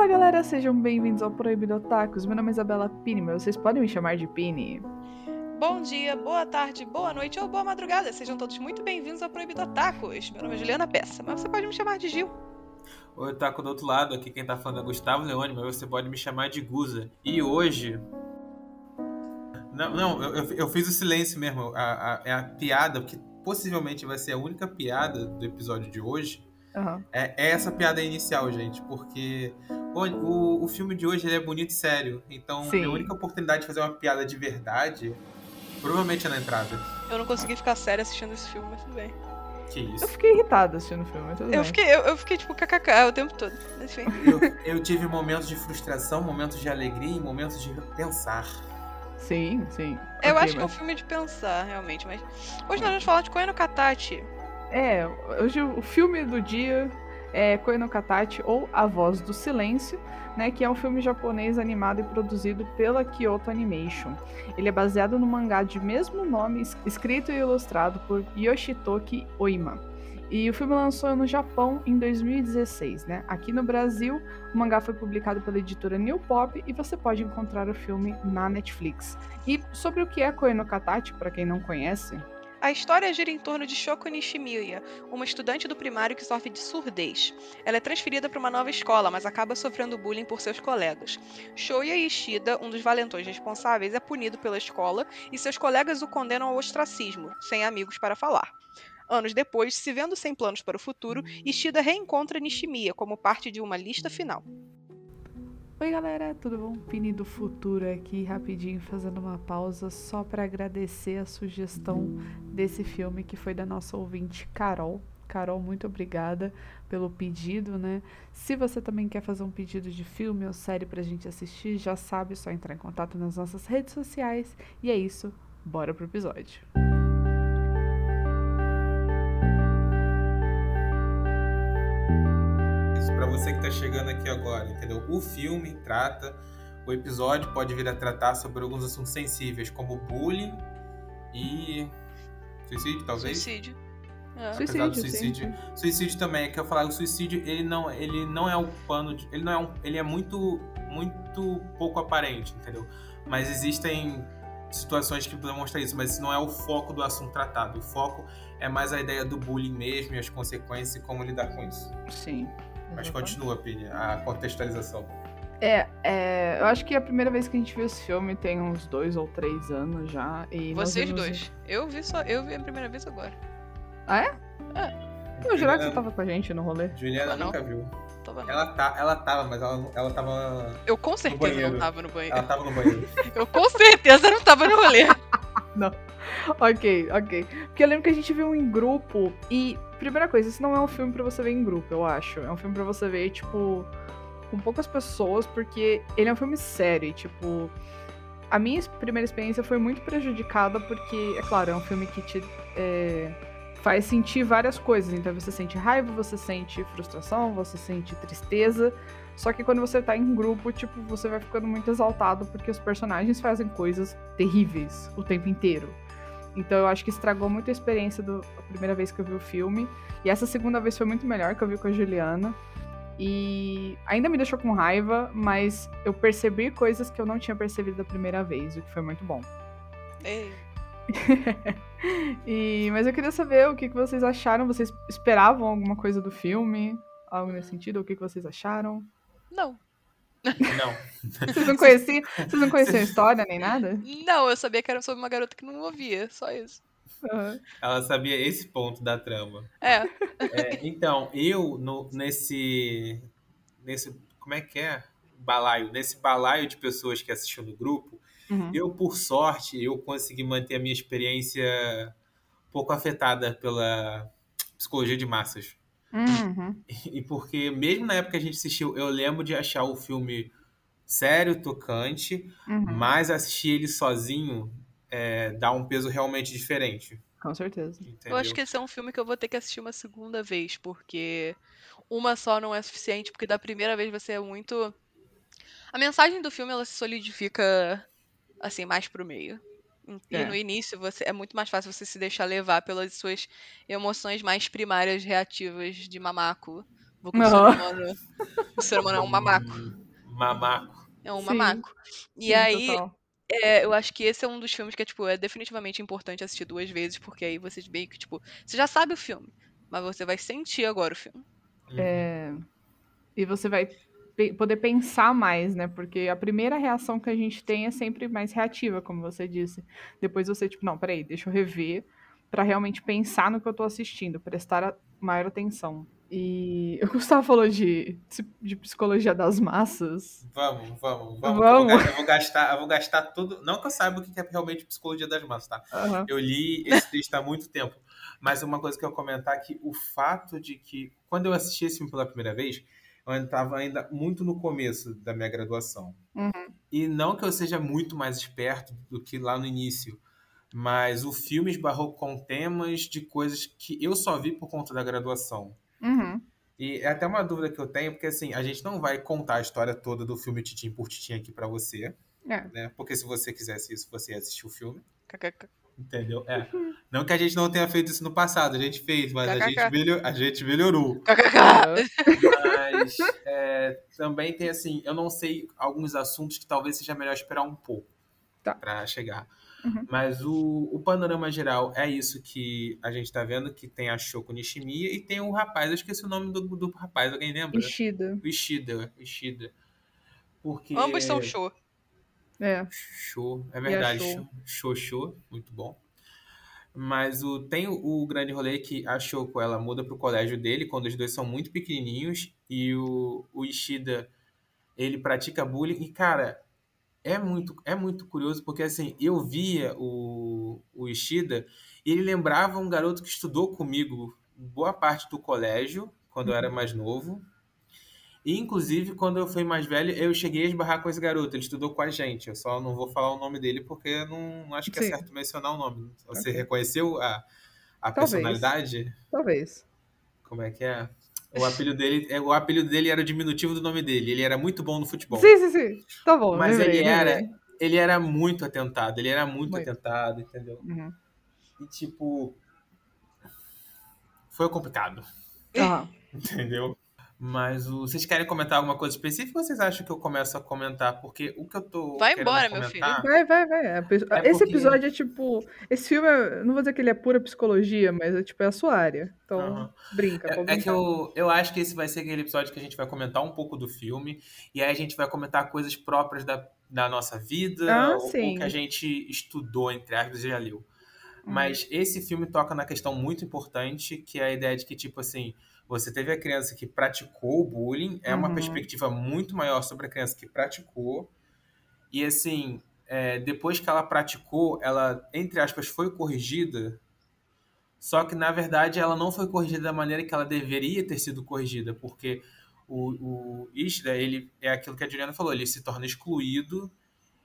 Fala galera, sejam bem-vindos ao Proibido Otakus. Meu nome é Isabela Pini, mas vocês podem me chamar de Pini. Bom dia, boa tarde, boa noite ou boa madrugada. Sejam todos muito bem-vindos ao Proibido Otakus. Meu nome é Juliana Peça, mas você pode me chamar de Gil. Oi, Otaku do outro lado, aqui quem tá falando é Gustavo Leone, mas você pode me chamar de Guza. E hoje. Não, não, eu, eu fiz o silêncio mesmo. A, a, é a piada, que possivelmente vai ser a única piada do episódio de hoje. Uhum. É, é essa piada inicial, gente, porque o, o, o filme de hoje ele é bonito e sério. Então, Sim. a única oportunidade de fazer uma piada de verdade provavelmente é na entrada. Eu não consegui ficar sério assistindo esse filme, mas tudo bem. Que Eu isso. fiquei irritada assistindo o filme, mas tudo Eu bem. fiquei, eu, eu fiquei tipo kkk o tempo todo. Mas, Enfim. Eu, eu tive momentos de frustração, momentos de alegria e momentos de pensar. Sim, sim. Eu Ok, acho que é um mas- filme de pensar, realmente, mas. Hoje nós vamos falar de Koe no Katachi. É, hoje o filme do dia é Koe no Katachi, ou A Voz do Silêncio, né, que é um filme japonês animado e produzido pela Kyoto Animation. Ele é baseado no mangá de mesmo nome, es- escrito e ilustrado por Yoshitoki Oima. E o filme lançou no Japão em 2016, né? Aqui no Brasil, o mangá foi publicado pela editora New Pop e você pode encontrar o filme na Netflix. E sobre o que é Koe no Katachi, para quem não conhece, A história gira em torno de Shoko Nishimiya, uma estudante do primário que sofre de surdez. Ela é transferida para uma nova escola, mas acaba sofrendo bullying por seus colegas. Shoya Ishida, um dos valentões responsáveis, é punido pela escola e seus colegas o condenam ao ostracismo, sem amigos para falar. Anos depois, se vendo sem planos para o futuro, Ishida reencontra Nishimiya como parte de uma lista final. Oi galera, tudo bom? Pini do Futuro aqui, rapidinho fazendo uma pausa só para agradecer a sugestão desse filme que foi da nossa ouvinte Carol. Carol, muito obrigada pelo pedido, né? Se você também quer fazer um pedido de filme ou série pra gente assistir, já sabe, é só entrar em contato nas nossas redes sociais. E é isso, bora pro episódio. Isso pra você que tá chegando aqui agora, entendeu? O filme trata, o episódio pode vir a tratar sobre alguns assuntos sensíveis, como bullying e suicídio, talvez. Suicídio. É. Apesar do Suicídio, sim, suicídio, suicídio também, é que eu falar, o suicídio, ele não, ele não é o pano, de, ele não é um, ele é muito, muito pouco aparente, entendeu? Mas existem situações que demonstram isso, mas isso não é o foco do assunto tratado. O foco é mais a ideia do bullying mesmo e as consequências e como lidar com isso. Sim. Mas continua, Pini, a contextualização. É, é, eu acho que a primeira vez que a gente viu esse filme tem uns dois ou três anos já. E Vocês vimos- dois. Eu vi só, eu vi a primeira vez agora. Ah, é? Eu jurava que você tava com a gente no rolê. Juliana não. nunca viu. Tava não. Ela, tá, ela tava, mas ela, não- ela tava. Eu com certeza não tava no banheiro. Ela tava no banheiro. Eu com certeza não tava no rolê. Ok, ok. Porque eu lembro que a gente viu em grupo e, primeira coisa, isso não é um filme pra você ver em grupo, eu acho. É um filme pra você ver, tipo, com poucas pessoas, porque ele é um filme sério, e, tipo. A minha primeira experiência foi muito prejudicada porque, é claro, é um filme que te é, faz sentir várias coisas. Então você sente raiva, você sente frustração, você sente tristeza. Só que quando você tá em grupo, tipo, você vai ficando muito exaltado porque os personagens fazem coisas terríveis o tempo inteiro. Então eu acho que estragou muito a experiência da primeira vez que eu vi o filme. E essa segunda vez foi muito melhor que eu vi com a Juliana. E ainda me deixou com raiva, mas eu percebi coisas que eu não tinha percebido da primeira vez, o que foi muito bom. Ei, E, mas eu queria saber o que, que vocês acharam. Vocês esperavam alguma coisa do filme? Algo nesse sentido? O que, que vocês acharam? não. Não. Vocês não conheciam, vocês não conheciam a história nem nada? Não, eu sabia que era sobre uma garota que não ouvia, só isso. Aham. Ela sabia esse ponto da trama. É, É, então, eu no, nesse. Nesse. Como é que é? Balaio. Nesse balaio de pessoas que assistiu no grupo, Uhum. eu, por sorte, eu consegui manter a minha experiência pouco afetada pela psicologia de massas. Uhum. E porque, mesmo na época que a gente assistiu, eu lembro de achar o filme sério, tocante, Uhum. mas assistir ele sozinho é, dá um peso realmente diferente. Com certeza. Entendeu? eu acho que esse é um filme que eu vou ter que assistir uma segunda vez, porque uma só não é suficiente, porque da primeira vez você é muito. A mensagem do filme ela se solidifica assim mais pro meio. E É. no início você é muito mais fácil você se deixar levar pelas suas emoções mais primárias reativas de mamaco Porque o, ser humano, o ser humano é um mamaco. Hum, Mamaco. É um Sim. mamaco. E Sim, aí, total. É, eu acho que esse é um dos filmes que é, tipo, é definitivamente importante assistir duas vezes, porque aí você meio que, tipo, você já sabe o filme, mas você vai sentir agora o filme. É, E você vai poder pensar mais, né? Porque a primeira reação que a gente tem é sempre mais reativa, como você disse. Depois você, tipo, não, peraí, deixa eu rever pra realmente pensar no que eu tô assistindo, prestar maior atenção. E o Gustavo falou de, de psicologia das massas. Vamos, vamos, vamos. Vamos. Eu, vou, eu vou gastar, eu vou gastar tudo. Não que eu saiba o que é realmente psicologia das massas, tá? Aham. Eu li esse texto há muito tempo. Mas uma coisa que eu ia comentar é que o fato de que, quando eu assisti esse filme pela primeira vez, eu estava ainda muito no começo da minha graduação. Uhum. E não que eu seja muito mais esperto do que lá no início, mas o filme esbarrou com temas de coisas que eu só vi por conta da graduação. Uhum. E é até uma dúvida que eu tenho, porque assim, a gente não vai contar a história toda do filme Titim por Titim aqui pra você, É. né? Porque se você quisesse isso, você ia assistir o filme. KKK. Entendeu? É. Não que a gente não tenha feito isso no passado, a gente fez, mas a gente, melhor, a gente melhorou. Mas é, também tem assim, eu não sei alguns assuntos que talvez seja melhor esperar um pouco Tá. pra chegar. Uhum. Mas o, o panorama geral é isso que a gente tá vendo, que tem a Shoko Nishimiya e tem o rapaz, eu esqueci o nome do, do rapaz, alguém lembra? Ishida. O Ishida, o Ishida. Porque... Ambos são show. É. Show, é E verdade. a Show, show, show, muito bom. Mas o, tem o, o grande rolê que a Shoko ela muda pro colégio dele quando os dois são muito pequenininhos e o, o Ishida ele pratica bullying e cara é muito é muito curioso porque assim eu via o, o Ishida e ele lembrava um garoto que estudou comigo boa parte do colégio quando eu era mais novo e, inclusive, quando eu fui mais velho, eu cheguei a esbarrar com esse garoto. Ele estudou com a gente. Eu só não vou falar o nome dele porque não, não acho que é Sim. certo mencionar o nome. Você Ok. reconheceu a, a Talvez. personalidade? Talvez. Como é que é? O apelido dele, é, o apelido dele era o diminutivo do nome dele. Ele era muito bom no futebol. Sim, sim, sim. Tá bom. Mas lembrei, ele era, lembrei. ele era muito atentado. Ele era muito, Muito. atentado, entendeu? Uhum. E tipo, foi complicado. Aham. Entendeu? Mas o, vocês querem comentar alguma coisa específica ou vocês acham que eu começo a comentar? Porque o que eu tô. Vai embora, meu comentar- Vai, vai, vai. É, É esse porque- episódio é tipo. Esse filme, é- não vou dizer que ele é pura psicologia, mas é tipo é a sua área. Então, Aham. brinca. É, é que eu, eu acho que esse vai ser aquele episódio que a gente vai comentar um pouco do filme. E aí a gente vai comentar coisas próprias da, da nossa vida. Ah, ou, ou que a gente estudou, entre aspas, e já leu. Uhum. Mas esse filme toca na questão muito importante, que é a ideia de que, tipo assim, você teve a criança que praticou o bullying, é uma Uhum. perspectiva muito maior sobre a criança que praticou. E assim, é, depois que ela praticou, ela, entre aspas, foi corrigida. Só que, na verdade, ela não foi corrigida da maneira que ela deveria ter sido corrigida, porque o, o Ishida, ele é aquilo que a Juliana falou, ele se torna excluído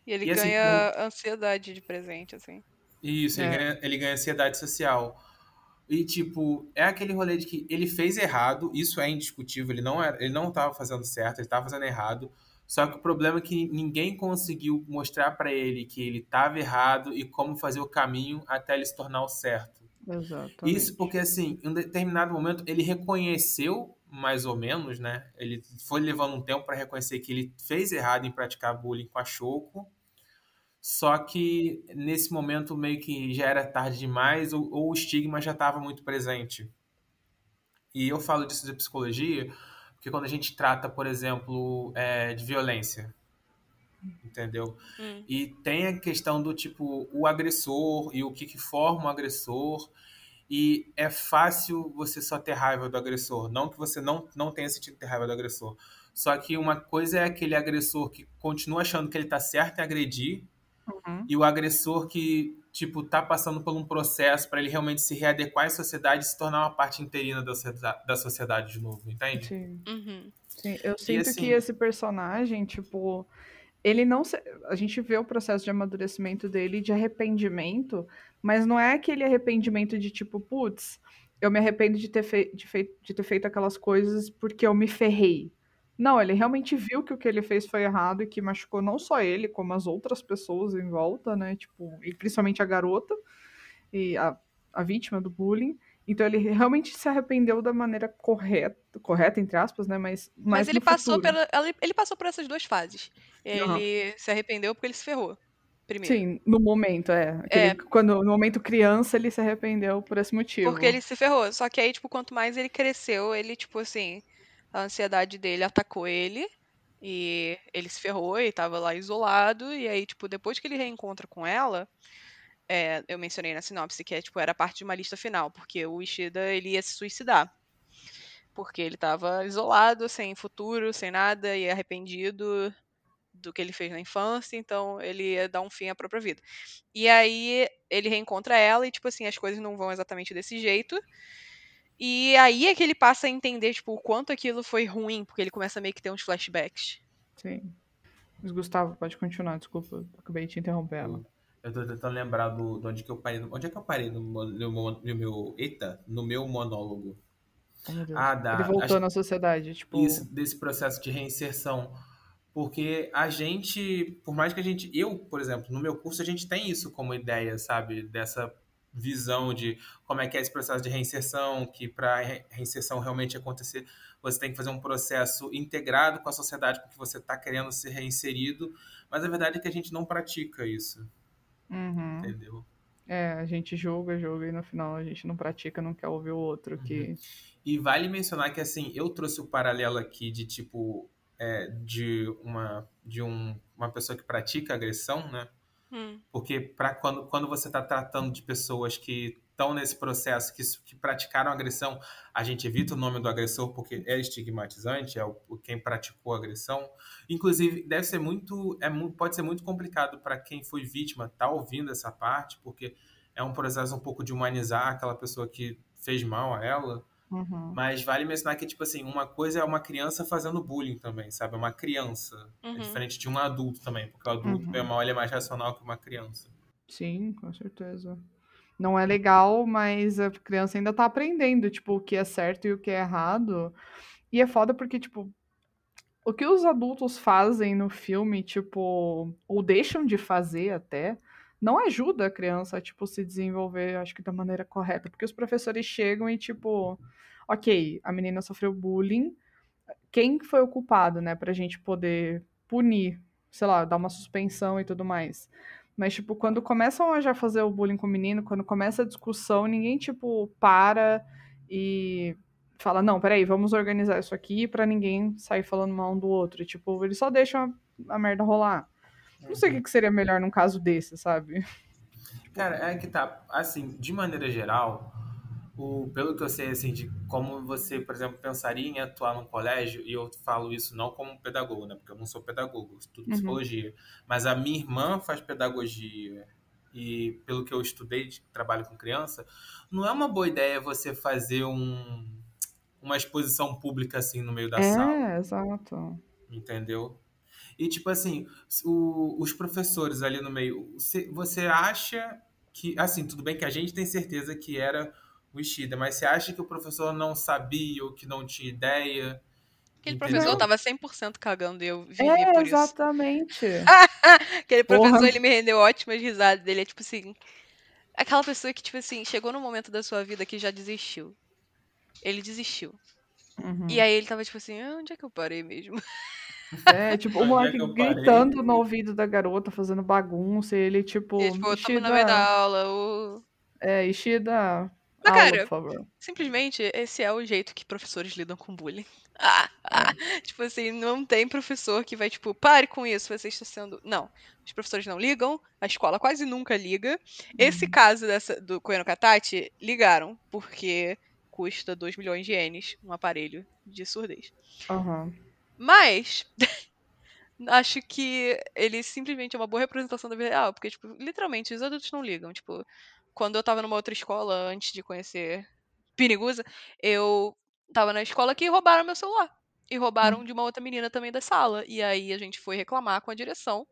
E ele E assim, ganha ansiedade de presente, assim. Isso, ele, É. ganha, ele ganha ansiedade social. E, tipo, é aquele rolê de que ele fez errado, isso é indiscutível, ele não era, ele não estava fazendo certo, ele estava fazendo errado. Só que o problema é que ninguém conseguiu mostrar pra ele que ele estava errado e como fazer o caminho até ele se tornar o certo. Exatamente. Isso porque, assim, em um determinado momento, ele reconheceu, mais ou menos, né? Ele foi levando um tempo para reconhecer que ele fez errado em praticar bullying com a Choco. Só que nesse momento meio que já era tarde demais ou, ou o estigma já estava muito presente. E eu falo disso de psicologia porque quando a gente trata, por exemplo, é, de violência, entendeu? Hum. E tem a questão do tipo o agressor e o que, que forma o agressor. E é fácil você só ter raiva do agressor. Não que você não, não tenha sentido ter raiva do agressor. Só que uma coisa é aquele agressor que continua achando que ele tá certo em agredir, Uhum. e o agressor que, tipo, tá passando por um processo para ele realmente se readequar à sociedade e se tornar uma parte interina da sociedade, da sociedade de novo, entende? Sim, Uhum. sim. Eu sinto assim- que esse personagem, tipo, ele não. se- A gente vê o processo de amadurecimento dele de arrependimento, mas não é aquele arrependimento de tipo, putz, eu me arrependo de ter, fei- de fei- de ter feito aquelas coisas porque eu me ferrei. Não, ele realmente viu que o que ele fez foi errado e que machucou não só ele, como as outras pessoas em volta, né? Tipo, e principalmente a garota e a, a vítima do bullying. Então ele realmente se arrependeu da maneira correta, correta entre aspas, né? Mas, mas, Mas ele passou, pela, ele, passou por essas duas fases. Ele Aham. se arrependeu porque ele se ferrou. Primeiro. Sim, no momento, é. Aquele- É. Quando, no momento criança, ele se arrependeu por esse motivo. Porque ele se ferrou. Só que aí, tipo, quanto mais ele cresceu, ele, tipo assim, a ansiedade dele atacou ele. E ele se ferrou e tava lá isolado. E aí, tipo, depois que ele reencontra com ela, é, eu mencionei na sinopse que é, tipo, era parte de uma lista final, porque o Ishida ele ia se suicidar. Porque ele tava isolado, sem futuro, sem nada, e arrependido do que ele fez na infância, então ele ia dar um fim à própria vida. E aí ele reencontra ela e, tipo assim, as coisas não vão exatamente desse jeito. E aí é que ele passa a entender, tipo, o quanto aquilo foi ruim, porque ele começa a meio que ter uns flashbacks. Sim. Mas Gustavo, pode continuar, desculpa. Acabei de te interromper ela. Eu tô tentando lembrar do, de onde que eu parei. Onde é que eu parei no, no, no meu. Eita, no meu monólogo. Oh, meu Deus. Ah, dá. Ele voltou Acho- na sociedade, tipo. Isso, desse processo de reinserção. Porque a gente, por mais que a gente. Eu, por exemplo, no meu curso, a gente tem isso como ideia, sabe? Dessa visão de como é que é esse processo de reinserção, que para reinserção realmente acontecer, você tem que fazer um processo integrado com a sociedade porque você está querendo ser reinserido. Mas a verdade é que a gente não pratica isso, Uhum. entendeu? É, a gente julga, julga e no final a gente não pratica, não quer ouvir o outro. Que... E vale mencionar que assim, eu trouxe o paralelo aqui de tipo é, de uma de um, uma pessoa que pratica agressão, né? Hum, Porque para quando, quando você está tratando de pessoas que estão nesse processo, que, que praticaram agressão, a gente evita o nome do agressor porque é estigmatizante, é o, quem praticou a agressão. Inclusive, deve ser muito, é, pode ser muito complicado para quem foi vítima estar ouvindo essa parte, porque é um processo um pouco de humanizar aquela pessoa que fez mal a ela. Uhum. Mas vale mencionar que, tipo assim, uma coisa é uma criança fazendo bullying também, sabe? É uma criança. Uhum. É diferente de um adulto também, porque o adulto, Uhum. bem ou mal, ele é mais racional que uma criança. Sim, com certeza. Não é legal, mas a criança ainda tá aprendendo, tipo, o que é certo e o que é errado. E é foda porque, tipo, o que os adultos fazem no filme, tipo, ou deixam de fazer até, não ajuda a criança a, tipo, se desenvolver, acho que da maneira correta. Porque os professores chegam e, tipo, ok, a menina sofreu bullying, quem foi o culpado, né, pra gente poder punir, sei lá, dar uma suspensão e tudo mais. Mas, tipo, quando começam a já fazer o bullying com o menino, quando começa a discussão, ninguém, tipo, para e fala, não, peraí, vamos organizar isso aqui pra ninguém sair falando mal um do outro. E, tipo, eles só deixam a, a merda rolar. Não sei o que, que seria melhor num caso desse, sabe? Cara, é que tá, assim, de maneira geral, o, pelo que eu sei, assim, de como você, por exemplo, pensaria em atuar num colégio, e eu falo isso não como pedagogo, né? Porque eu não sou pedagogo, eu estudo Uhum. psicologia. Mas a minha irmã faz pedagogia, e pelo que eu estudei, de trabalho com criança, não é uma boa ideia você fazer um, uma exposição pública, assim, no meio da sala. É, exato. Entendeu? E tipo assim, o- os professores ali no meio, você, você acha que, assim, tudo bem que a gente tem certeza que era o Ishida, mas você acha que o professor não sabia ou que não tinha ideia? Aquele Entendeu? professor tava 100% cagando e eu vivi É, por isso. exatamente. Aquele professor, Porra. ele me rendeu ótimas risadas dele. É tipo assim. Aquela pessoa que, tipo assim, chegou num momento da sua vida que já desistiu. Ele desistiu. Uhum. E aí ele tava tipo assim, ah, onde é que eu parei mesmo? É, tipo, o é moleque parei? gritando no ouvido da garota, fazendo bagunça, e ele, tipo, E, tipo, tamo Ishida, no meio da aula. o- é, Ishida, Mas, aula, cara, por favor. Simplesmente, esse é o jeito que professores lidam com bullying. Ah, ah. Tipo assim, não tem professor que vai, tipo, pare com isso, você está sendo. Não. Os professores não ligam, a escola quase nunca liga. Esse Uhum. caso dessa, do Koeno Katachi, ligaram, porque custa 2 milhões de ienes um aparelho de surdez. Aham. Mas. Acho que ele simplesmente é uma boa representação da vida real, porque, tipo, literalmente, os adultos não ligam. Tipo, quando eu tava numa outra escola, antes de conhecer Pirigusa, eu tava na escola que roubaram meu celular. E roubaram de uma outra menina também da sala. E aí a gente foi reclamar com a direção.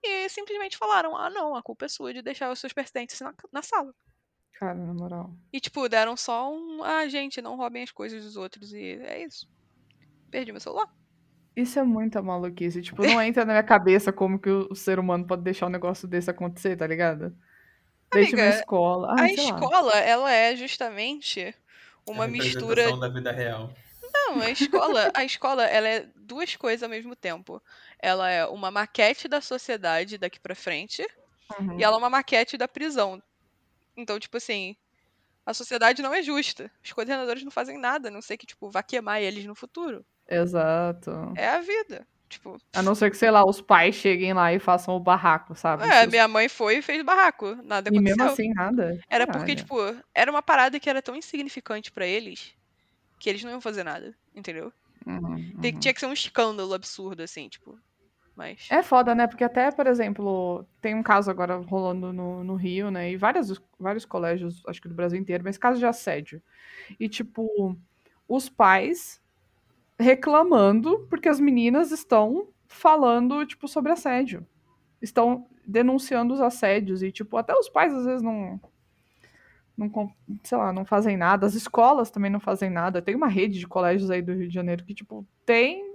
E simplesmente falaram: ah, não, a culpa é sua de deixar os seus pertences na, na sala. Cara, na moral. E, tipo, deram só um. Ah, gente, não roubem as coisas dos outros. E é isso. Perdi meu celular. Isso é muita maluquice. Tipo, não entra na minha cabeça como que o o ser humano pode deixar um negócio desse acontecer, tá ligado? Desde Amiga, uma escola. Ah, a sei lá. escola, ela é justamente uma a mistura representação da vida real. Não, a escola, a escola, ela é duas coisas ao mesmo tempo. Ela é uma maquete da sociedade daqui pra frente Uhum. e ela é uma maquete da prisão. Então, tipo assim, a sociedade não é justa. Os coordenadores não fazem nada, a não sei que tipo vá queimar eles no futuro. Exato. É a vida. Tipo, A não ser que, sei lá, os pais cheguem lá e façam o barraco, sabe? é, Seus- minha mãe foi e fez barraco, nada E aconteceu. mesmo assim, nada. Era porque, Caralho. tipo, era uma parada que era tão insignificante pra eles que eles não iam fazer nada, entendeu? Uhum, uhum. Tinha que ser um escândalo absurdo, assim, tipo. Mas. É foda, né? Porque até, por exemplo, tem um caso agora rolando no, no Rio, né? E vários, vários colégios, acho que do Brasil inteiro, mas caso de assédio. E, tipo, os pais reclamando porque as meninas estão falando, tipo, sobre assédio. Estão denunciando os assédios. E, tipo, até os pais às vezes não. Não, sei lá, não fazem nada. As escolas também não fazem nada. Tem uma rede de colégios aí do Rio de Janeiro que, tipo, tem.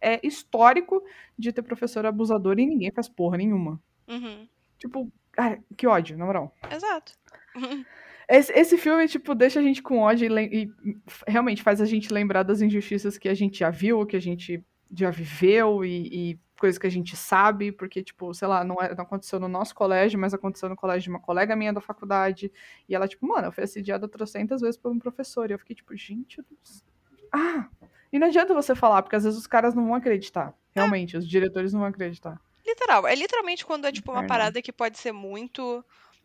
É histórico de ter professor abusador e ninguém faz porra nenhuma. Uhum. Tipo, cara, que ódio, na moral. Exato. Esse, esse filme, tipo, deixa a gente com ódio e, e realmente faz a gente lembrar das injustiças que a gente já viu, que a gente já viveu e, e coisas que a gente sabe, porque, tipo, sei lá, não, é, não aconteceu no nosso colégio, mas aconteceu no colégio de uma colega minha da faculdade. E ela, tipo, mano, eu fui assediada trocentas vezes por um professor. E eu fiquei, tipo, gente. Ah! E não adianta você falar, porque às vezes os caras não vão acreditar. Realmente, os diretores não vão acreditar. Literal. É literalmente quando é, tipo, uma parada que pode ser muito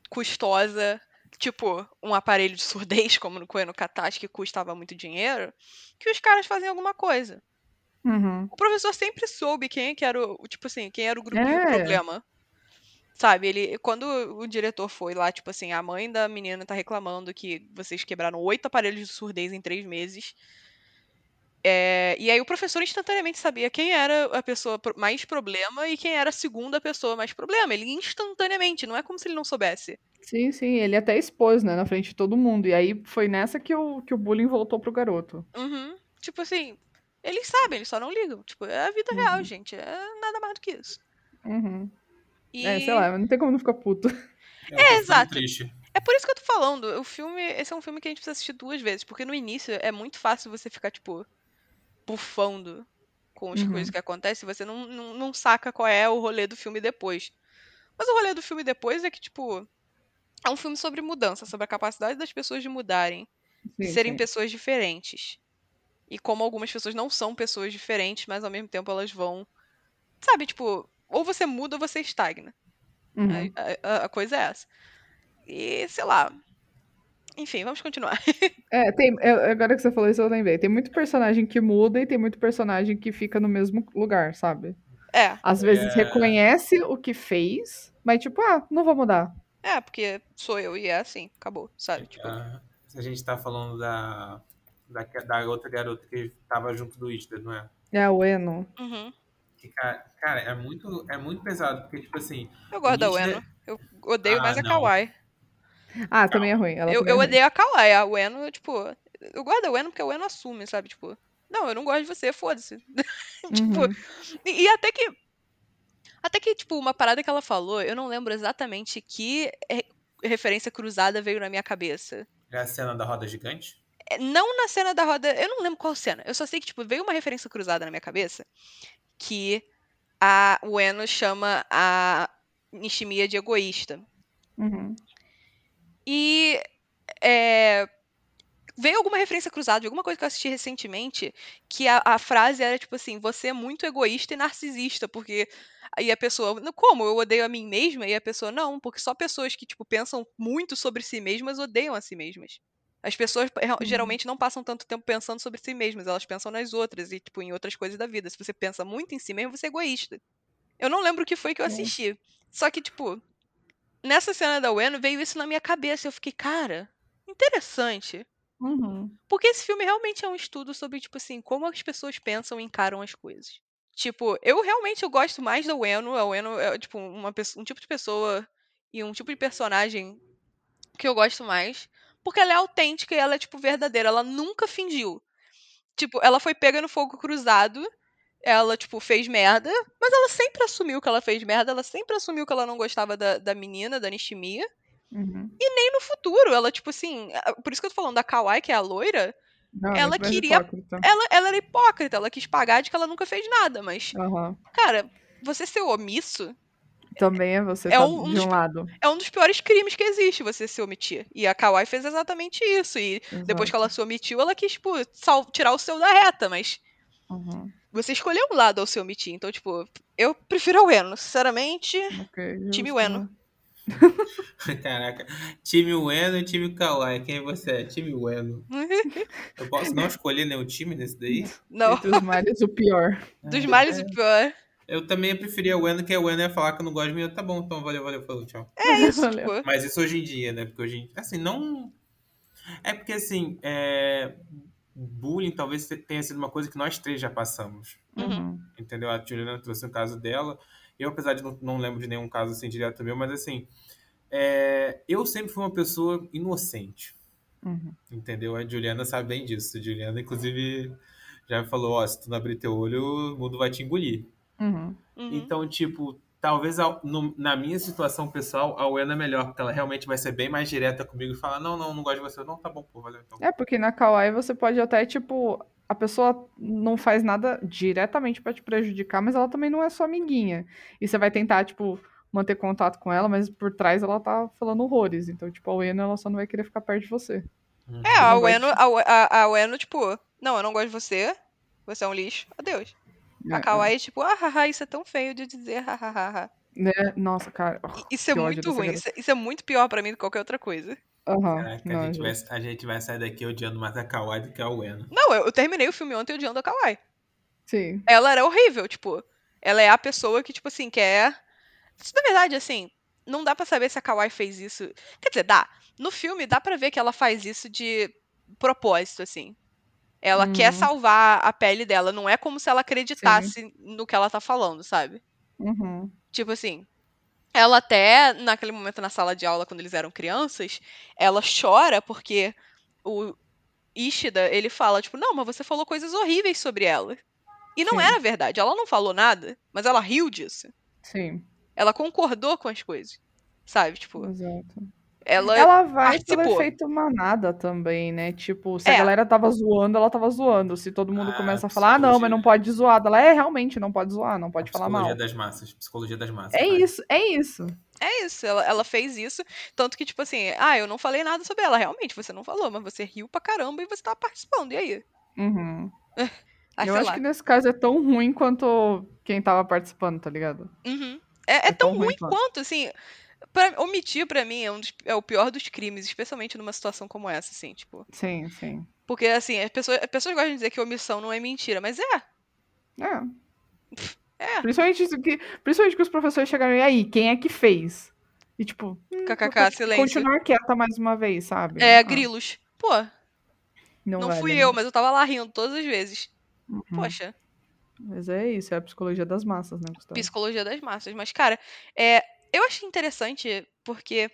custosa. Tipo, um aparelho de surdez, como no Coelho Katash, que custava muito dinheiro, que os caras fazem alguma coisa. Uhum. O professor sempre soube quem que era o, tipo assim, quem era o grupinho É. problema. Sabe, ele quando o diretor foi lá, tipo assim, a mãe da menina tá reclamando que vocês quebraram oito aparelhos de surdez em três meses. É, e aí o professor instantaneamente sabia quem era a pessoa mais problema e quem era a segunda pessoa mais problema. Ele instantaneamente, não é como se ele não soubesse. Sim, sim, ele até expôs, né, na frente de todo mundo. E aí foi nessa que o, que o bullying voltou pro garoto. Uhum. Tipo assim, eles sabem, eles só não ligam. Tipo, é a vida real, Uhum. gente. É nada mais do que isso. Uhum. E... É, sei lá, não tem como não ficar puto. É, ficando exato. Triste. É por isso que eu tô falando, o filme, esse é um filme que a gente precisa assistir duas vezes, porque no início é muito fácil você ficar, tipo, bufando com as Uhum. coisas que acontecem, você não, não, não saca qual é o rolê do filme depois. Mas o rolê do filme depois é que, tipo, é um filme sobre mudança, sobre a capacidade das pessoas de mudarem, de Sim, serem sim. pessoas diferentes. E como algumas pessoas não são pessoas diferentes, mas ao mesmo tempo elas vão. Sabe, tipo, ou você muda ou você estagna. Uhum. A, a- a coisa é essa. E, sei lá. Enfim, vamos continuar. É, tem, eu- agora que você falou isso, eu lembrei. Tem muito personagem que muda e tem muito personagem que fica no mesmo lugar, sabe? É, Às vezes É. reconhece o que fez, mas tipo, ah, não vou mudar. é, porque sou eu e é assim, acabou, sabe? Tipo, Ah, a gente tá falando da, da, da outra garota que tava junto do Ista, não é? É o Eno. uhum. Que, cara, cara, é muito, é muito pesado, porque, tipo assim, Eu gosto da Ueno. Eu odeio Ah, mais a não. Kawaii. Ah, também é ruim. Ela Eu, eu é ruim. odeio a Kawaii. A Ueno, tipo, eu gosto da Ueno porque a Ueno assume, sabe? Tipo, não, eu não gosto de você, foda-se. tipo, Uhum. E, e até que. Até que, tipo, uma parada que ela falou, eu não lembro exatamente que re- referência cruzada veio na minha cabeça. é a cena da roda gigante. É, Não na cena da roda. Eu não lembro qual cena. Eu só sei que, tipo, veio uma referência cruzada na minha cabeça que a Ueno chama a Nishimiya de egoísta. Uhum. E é, veio alguma referência cruzada de alguma coisa que eu assisti recentemente, que a, a frase era tipo assim, você é muito egoísta e narcisista, porque aí a pessoa, "Não, como? Eu odeio a mim mesma? E a pessoa, não, porque só pessoas que, tipo, pensam muito sobre si mesmas odeiam a si mesmas. As pessoas Uhum. geralmente não passam tanto tempo pensando sobre si mesmas, elas pensam nas outras e, tipo, em outras coisas da vida. Se você pensa muito em si mesmo, você é egoísta. Eu não lembro o que foi que eu É. assisti. Só que, tipo, nessa cena da Ueno veio isso na minha cabeça. Eu fiquei, cara, interessante. Uhum. Porque esse filme realmente é um estudo sobre, tipo assim, como as pessoas pensam e encaram as coisas. Tipo, eu realmente eu gosto mais da Ueno. A Ueno é, tipo, uma, um tipo de pessoa e um tipo de personagem que eu gosto mais. Porque ela é autêntica e ela é, tipo, verdadeira. Ela nunca fingiu. Tipo, ela foi pega no fogo cruzado. Ela, tipo, fez merda. Mas ela sempre assumiu que ela fez merda. Ela sempre assumiu que ela não gostava da, da menina, da Nishimiya. Uhum. nem no futuro. Ela, tipo assim. Por isso que eu tô falando da Kawaii, que é a loira. Não, Ela queria- hipócrita. Ela, ela era hipócrita, ela quis pagar de que ela nunca fez nada, mas, Aham. cara, você ser omisso Também é você É tá um de dos- um lado. é um dos piores crimes que existe, você se omitir. E a Kawaii fez exatamente isso. E depois que ela se omitiu, ela quis, tipo, tirar o seu da reta, mas Uhum. Você escolheu um lado ao se omitir. Então, tipo, eu prefiro a Ueno, sinceramente. Ok, Time Ueno. Caraca. Time Ueno e time Kawaii. Quem você é? Time Ueno. Eu posso não escolher nenhum time nesse daí? Não, Entre os males, o pior. dos males o pior. Eu também preferia o Ueno, que o Ueno ia falar que eu não gosto de mim. Eu, Tá bom, então valeu, valeu, falou, tchau. É isso, Valeu. tipo. Mas isso hoje em dia, né? Porque hoje em dia. Assim, não. É porque, assim, é... bullying talvez tenha sido uma coisa que nós três já passamos. Uhum. Entendeu? A Juliana trouxe um caso dela. Eu, apesar de não, não lembro de nenhum caso assim direto meu, mas assim. é, Eu sempre fui uma pessoa inocente. Uhum. Entendeu? A Juliana sabe bem disso. A Juliana, inclusive, já me falou: ó, se tu não abrir teu olho, o mundo vai te engolir. Uhum. Uhum. Então, tipo, talvez no- na minha situação pessoal, a Uena é melhor, porque ela realmente vai ser bem mais direta comigo e falar: não, não, não gosto de você. Não, tá bom, pô, valeu então. É, porque na Kawaii você pode até, tipo, a pessoa não faz nada diretamente pra te prejudicar, mas ela também não é sua amiguinha. E você vai tentar, tipo, manter contato com ela, mas por trás ela tá falando horrores. Então, tipo, a Uena, ela só não vai querer ficar perto de você. Uhum. É, a Ueno, a, a, a Ueno, tipo, não, eu não gosto de você. Você é um lixo. Adeus. É, A Kawaii, tipo, ah, haha, isso é tão feio de dizer, hahaha. Né? Nossa, cara. Isso é Que ódio muito ruim. Isso é, isso é muito pior pra mim do que qualquer outra coisa. Aham. Caraca, não, a, gente vai, a gente vai sair daqui odiando mais a Kawaii do que a Uena. Não, eu, eu terminei o filme ontem odiando a Kawaii. Sim. Ela era horrível, tipo. Ela é a pessoa que, tipo assim, quer. Isso, na verdade, assim, não dá pra saber se a Kawaii fez isso. Quer dizer, dá. No filme dá pra ver que ela faz isso de propósito, assim. Ela quer Uhum. salvar a pele dela. Não é como se ela acreditasse no que ela tá falando, sabe? Uhum. Tipo assim, ela até, naquele momento na sala de aula, quando eles eram crianças, ela chora porque o Ishida, ele fala, tipo, não, mas você falou coisas horríveis sobre ela. E não Sim. era verdade, ela não falou nada, mas ela riu disso. Sim. Ela concordou com as coisas. Sabe, tipo, Exato. Ela, Ela vai pelo participou. efeito manada também, né? Tipo, se É. a galera tava zoando, ela tava zoando. Se todo mundo Ah, começa a falar, ah, não, mas não pode zoar. Ela é, realmente, não pode zoar, não pode falar mal. Psicologia das massas. Psicologia das massas. É vai. isso, é isso. é isso, ela, ela fez isso, tanto que, tipo assim, ah, eu não falei nada sobre ela, realmente, você não falou, mas você riu pra caramba e você tava participando, e aí? Uhum. Ah, Eu acho lá. que nesse caso é tão ruim quanto quem tava participando, tá ligado? Uhum. É, é É tão tão ruim ruim quanto. quanto, assim. Pra, omitir, pra mim, é, um dos- é o pior dos crimes, especialmente numa situação como essa, assim, tipo. Sim, sim. Porque, assim, as pessoas, as pessoas gostam de dizer que omissão não é mentira, mas é. É. É. Principalmente, isso que, principalmente que os professores chegaram e aí, quem é que fez? E tipo, hum, KKK, silêncio. continuar quieta mais uma vez, sabe? É, Ah, grilos. Pô, não não vale, fui né? eu, mas eu tava lá rindo todas as vezes. Uhum. Poxa, Mas é isso, é a psicologia das massas, né, Gustavo? psicologia das massas. Mas, cara, é, eu achei interessante porque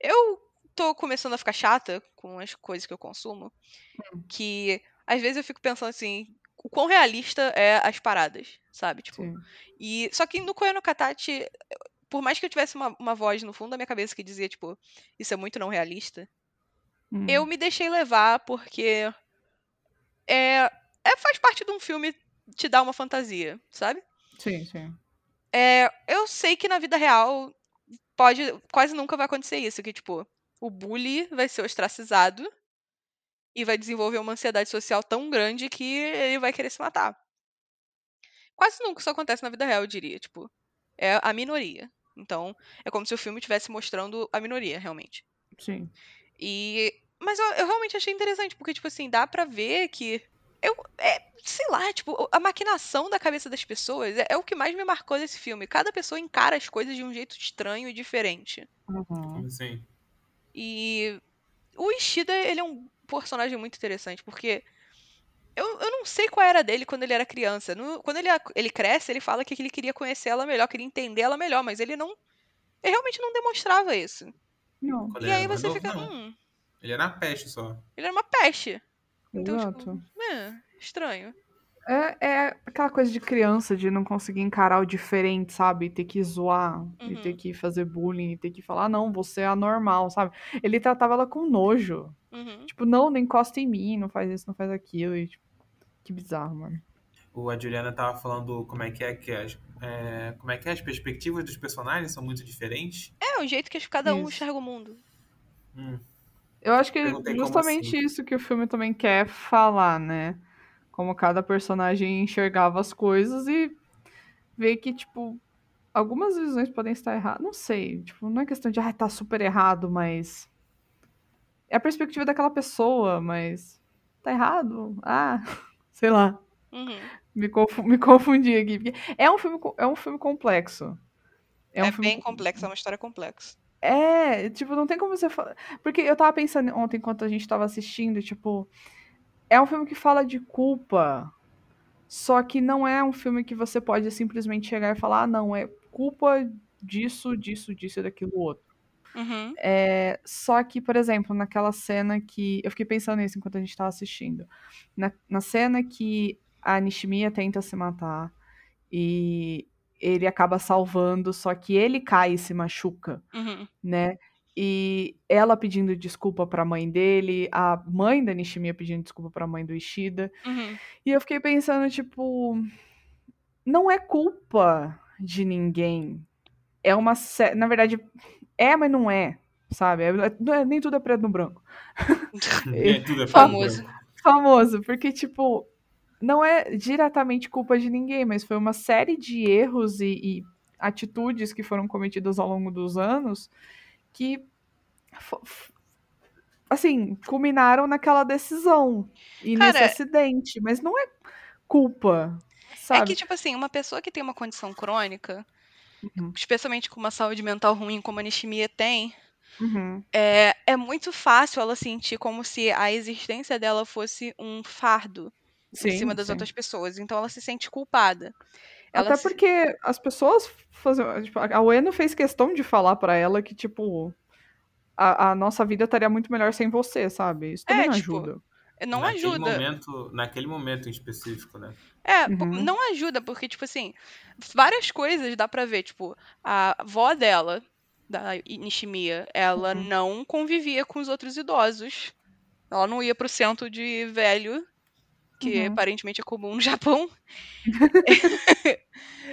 eu tô começando a ficar chata com as coisas que eu consumo. Que às vezes eu fico pensando assim, o quão realista é as paradas, sabe? Tipo, Sim. E só que no Koe no Katachi, por mais que eu tivesse uma, uma voz no fundo da minha cabeça que dizia, tipo, isso é muito não realista, Hum. eu me deixei levar porque é, é faz parte de um filme te dar uma fantasia, sabe? Sim, sim. É, eu sei que na vida real pode quase nunca vai acontecer isso, que tipo, o bully vai ser ostracizado e vai desenvolver uma ansiedade social tão grande que ele vai querer se matar. Quase nunca isso acontece na vida real, eu diria, tipo, é a minoria. Então, é como se o filme estivesse mostrando a minoria, realmente. Sim. E. Mas eu, eu realmente achei interessante, porque, tipo assim, dá pra ver que. Eu. É, sei lá, tipo, a maquinação da cabeça das pessoas é, é o que mais me marcou desse filme. Cada pessoa encara as coisas de um jeito estranho e diferente. Uhum. Assim. E. O Ishida, ele é um personagem muito interessante, porque. Eu, eu não sei qual era dele quando ele era criança. No- quando ele, ele cresce, ele fala que ele queria conhecer ela melhor, queria entender ela melhor, mas ele não. Ele realmente não demonstrava isso. Não, Quando E aí você novo, fica. Hum, Ele era uma peste só. ele era uma peste. Então, exato. tipo, é, estranho. É, é aquela coisa de criança, de não conseguir encarar o diferente, sabe? E ter que zoar, e ter Uhum. que fazer bullying, e ter que falar, não, você é anormal, sabe? Ele tratava ela com nojo. Uhum. Tipo, não, não encosta em mim, não faz isso, não faz aquilo. E, tipo, que bizarro, mano. O, a Juliana tava falando como é que é que as, é, como é que é, as perspectivas dos personagens são muito diferentes. É, o jeito que cada um Isso. enxerga o mundo. Hum, Eu acho que Perguntei justamente assim. isso que o filme também quer falar, né? Como cada personagem enxergava as coisas e ver que, tipo, algumas visões podem estar erradas. Não sei, tipo, não é questão de, ah, tá super errado, mas. É a perspectiva daquela pessoa, mas. Tá errado? Ah, sei lá. Uhum. Me, confu- me confundi aqui. É um filme, é um filme complexo. É, um filme bem complexo, é uma história complexa. É, tipo, não tem como você falar. Porque eu tava pensando ontem, enquanto a gente tava assistindo, tipo. É um filme que fala de culpa. Só que não é um filme que você pode simplesmente chegar e falar, ah, não, é culpa disso, disso, disso e daquilo outro. Uhum. É, só que, por exemplo, naquela cena que. Eu fiquei pensando nisso enquanto a gente tava assistindo. Na, na cena que a Nishimiya tenta se matar e ele acaba salvando, só que ele cai e se machuca Uhum. né? E ela pedindo desculpa pra mãe dele, a mãe da Nishimiya pedindo desculpa pra mãe do Ishida. Uhum. E eu fiquei pensando, tipo, não é culpa de ninguém. É uma sé... na verdade é, mas não é, sabe? É- não é- nem tudo é preto no branco. é, tudo é Famoso. branco. Famoso, porque tipo, não é diretamente culpa de ninguém, mas foi uma série de erros e, e atitudes que foram cometidas ao longo dos anos que assim, culminaram naquela decisão e Cara, nesse acidente, mas não é culpa, É sabe? que, tipo assim, uma pessoa que tem uma condição crônica, Uhum, especialmente com uma saúde mental ruim como a anistimia tem, uhum, é, é muito fácil ela sentir como se a existência dela fosse um fardo em cima Sim, das sim. outras pessoas. Então ela se sente culpada. Ela Até se- porque as pessoas faziam, tipo, a Ueno fez questão de falar pra ela que tipo a, a nossa vida estaria muito melhor sem você, sabe? Isso também É, não tipo, ajuda. não naquele ajuda. Momento, naquele momento em específico, né? É, Uhum. não ajuda, porque, tipo assim, várias coisas dá pra ver. Tipo, a avó dela, da Nishimiya, ela Uhum. não convivia com os outros idosos. Ela não ia pro centro de velho, que Uhum. aparentemente é comum no Japão.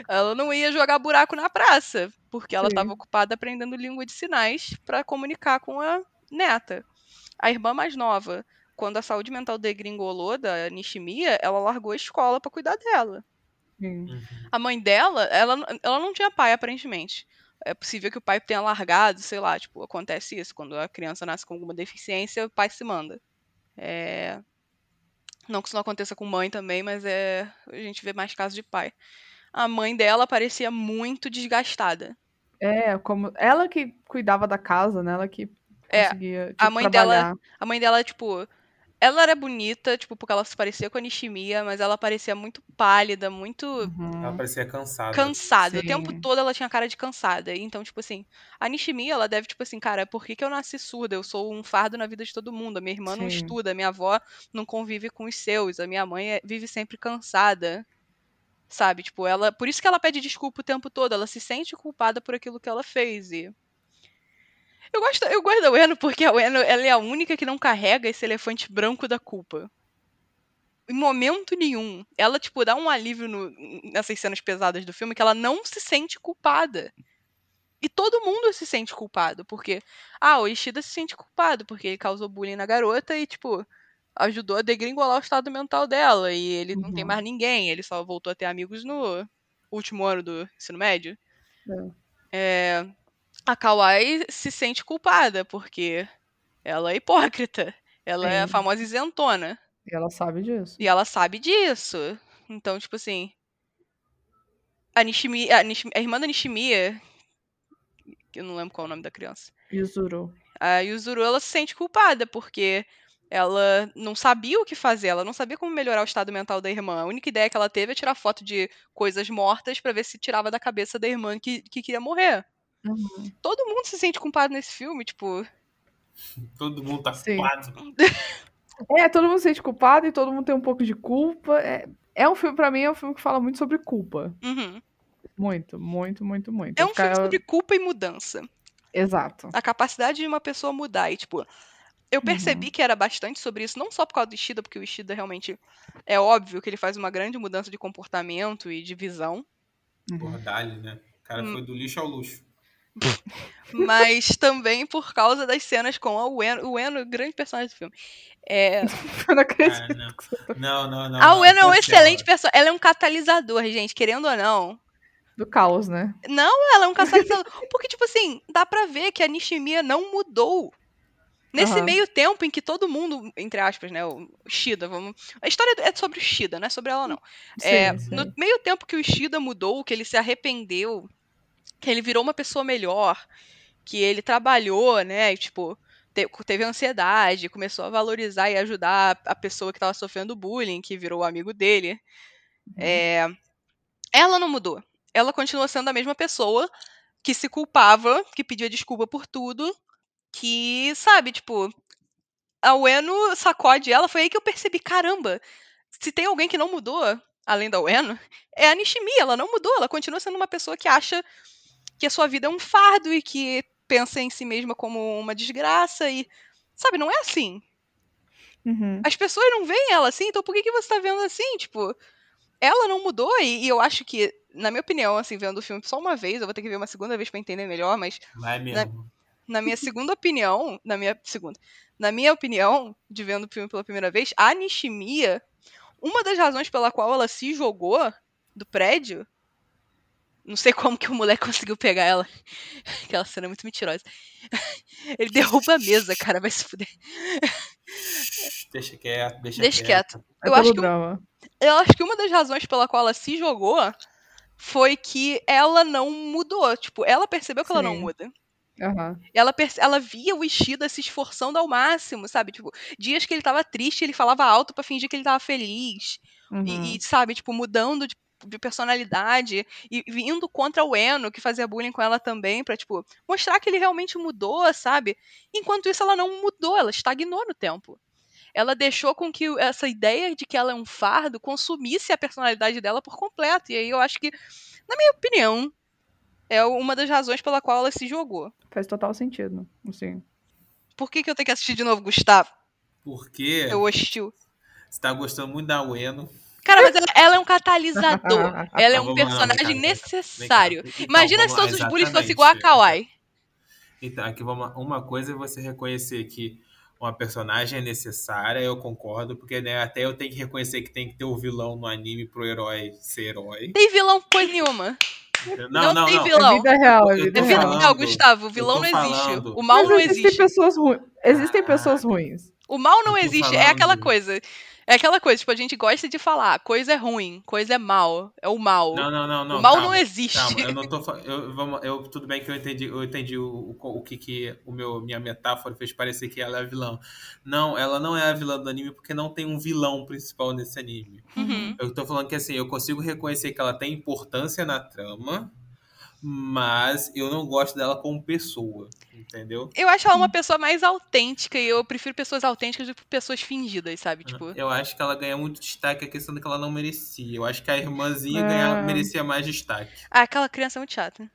ela não ia jogar buraco na praça, porque ela estava ocupada aprendendo língua de sinais pra comunicar com a neta. A irmã mais nova, quando a saúde mental degringolou da Nishimiya, ela largou a escola pra cuidar dela. Uhum. A mãe dela, ela, ela não tinha pai, aparentemente. É possível que o pai tenha largado, sei lá, tipo, acontece isso. Quando a criança nasce com alguma deficiência, o pai se manda. É... Não que isso não aconteça com mãe também, mas é. A gente vê mais casos de pai. A mãe dela parecia muito desgastada. É, como ela que cuidava da casa, né? Ela que É, conseguia tipo, a mãe dela- trabalhar. A mãe dela, tipo. Ela era bonita, tipo, porque ela se parecia com a Nishimiya, mas ela parecia muito pálida, muito Uhum. Ela parecia cansada. cansada. O Sim. tempo todo ela tinha cara de cansada. Então, tipo assim, a Nishimiya, ela deve, tipo assim, cara, por que, que eu nasci surda? Eu sou um fardo na vida de todo mundo. A minha irmã não Sim. estuda, a minha avó não convive com os seus, a minha mãe é- vive sempre cansada. Sabe? Tipo, ela. Por isso que ela pede desculpa o tempo todo. Ela se sente culpada por aquilo que ela fez. E. Eu gosto, eu gosto da Ueno porque a Ueno ela é a única que não carrega esse elefante branco da culpa. Em momento nenhum. Ela, tipo, dá um alívio no- nessas cenas pesadas do filme que ela não se sente culpada. E todo mundo se sente culpado, porque. Ah, o Ishida se sente culpado, porque ele causou bullying na garota e, tipo, ajudou a degringolar o estado mental dela. E ele não tem Uhum. mais ninguém, ele só voltou a ter amigos no último ano do ensino médio. É, a Kawaii se sente culpada, porque ela é hipócrita. Ela é a Sim. famosa isentona. E ela sabe disso. E ela sabe disso. Então, tipo assim. A, Nishimi, a, Nishi- a irmã da Nishimiya. Que eu não lembro qual é o nome da criança. Yuzuru. A Yuzuru, ela se sente culpada, porque ela não sabia o que fazer, ela não sabia como melhorar o estado mental da irmã. A única ideia que ela teve é tirar foto de coisas mortas pra ver se tirava da cabeça da irmã que, que queria morrer. Uhum. Todo mundo se sente culpado nesse filme, tipo. Todo mundo tá Sim. culpado. É, todo mundo se sente culpado e todo mundo tem um pouco de culpa. É, é um filme, pra mim, é um filme que fala muito sobre culpa. Uhum. Muito, muito, muito, muito. É um Ficar- filme sobre culpa e mudança. Exato. A capacidade de uma pessoa mudar. E, tipo, eu percebi que era bastante sobre isso, não só por causa do Ishida, porque o Ishida realmente é óbvio que ele faz uma grande mudança de comportamento e de visão. Uhum. Porra, Dali, né? O cara Hum. foi do lixo ao luxo. Mas também por causa das cenas com a Ueno. O Ueno, grande personagem do filme. É, Eu não acredito. Ah, não. Não, não, não. a não, Ueno é um excelente personagem. Ela é um catalisador, gente, querendo ou não. Do caos, né? Não, ela é um catalisador. Porque, tipo assim, dá pra ver que a Nishimiya não mudou. Nesse Aham. meio tempo em que todo mundo, entre aspas, né, o Shida, vamos... A história é sobre o Shida, não é sobre ela, não. É, Sim, sim. no meio tempo que o Ishida mudou, que ele se arrependeu, que ele virou uma pessoa melhor, que ele trabalhou, né, e, tipo, te- teve ansiedade, começou a valorizar e ajudar a pessoa que tava sofrendo bullying, que virou o amigo dele. É, ela não mudou. Ela continua sendo a mesma pessoa que se culpava, que pedia desculpa por tudo, que, sabe, tipo, a Ueno sacode ela, foi aí que eu percebi, caramba, se tem alguém que não mudou, além da Ueno, é a Nishimi, ela não mudou, ela continua sendo uma pessoa que acha que a sua vida é um fardo e que pensa em si mesma como uma desgraça e, sabe, não é assim. Uhum. As pessoas não veem ela assim, então por que, que você tá vendo assim? Tipo, ela não mudou e, e eu acho que, na minha opinião, assim, vendo o filme só uma vez, eu vou ter que ver uma segunda vez pra entender melhor, mas Vai mesmo. na minha segunda opinião, na minha segunda, na minha opinião, de vendo o filme pela primeira vez, a Nishimiya, uma das razões pela qual ela se jogou do prédio, não sei como que o moleque conseguiu pegar ela. Aquela cena é muito mentirosa. Ele derruba a mesa, cara, vai se fuder. Deixa quieto, deixa, Deixa quieto. É Eu acho pelo que drama. Eu acho que uma das razões pela qual ela se jogou foi que ela não mudou. Tipo, ela percebeu que ela não Sim. muda. Aham. Ela, perce- ela via o Ishida se esforçando ao máximo, sabe? Tipo, dias que ele tava triste, ele falava alto pra fingir que ele tava feliz. Uhum. E, e, sabe, tipo, mudando de, de personalidade. E vindo contra o Eno, que fazia bullying com ela também, pra, tipo, mostrar que ele realmente mudou, sabe? Enquanto isso, ela não mudou, ela estagnou no tempo. Ela deixou com que essa ideia de que ela é um fardo consumisse a personalidade dela por completo. E aí eu acho que, na minha opinião, é uma das razões pela qual ela se jogou. Faz total sentido. Assim. Por que, que eu tenho que assistir de novo, Gustavo? Porque Eu hostil. você tá gostando muito da Ueno. Cara, mas ela, ela é um catalisador. ela é Então, um lá, personagem vem cá. necessário. Então, Imagina se lá, todos os bullies fossem igual a Kawaii. Então, aqui vamos lá. uma coisa é você reconhecer que uma personagem é necessária, eu concordo, porque né, até eu tenho que reconhecer que tem que ter o vilão no anime pro herói ser herói. Tem vilão coisa nenhuma. Não, não, tem não. vilão. É vida real, é vida É vida real. falando- real, Gustavo. O vilão não existe. falando. O mal Mas não existem existe. pessoas ruins. Existem pessoas ruins. O mal não Eu tô existe. É aquela falando. coisa. É aquela coisa, tipo, a gente gosta de falar, coisa é ruim, coisa é mal, é o mal. Não, não, não, não. o mal calma, não existe. Calma, eu não tô eu, vamos, eu Tudo bem que eu entendi, eu entendi o, o, o que, que o meu, minha metáfora fez parecer que ela é a vilã. Não, ela não é a vilã do anime porque não tem um vilão principal nesse anime. Uhum. Eu tô falando que assim, eu consigo reconhecer que ela tem importância na trama, mas eu não gosto dela como pessoa, entendeu? Eu acho ela uma pessoa mais autêntica e eu prefiro pessoas autênticas do que pessoas fingidas, sabe? Tipo, Eu acho que ela ganha muito destaque, a questão de que ela não merecia. Eu acho que a irmãzinha É. ganha- merecia mais destaque. ah, aquela criança é muito chata.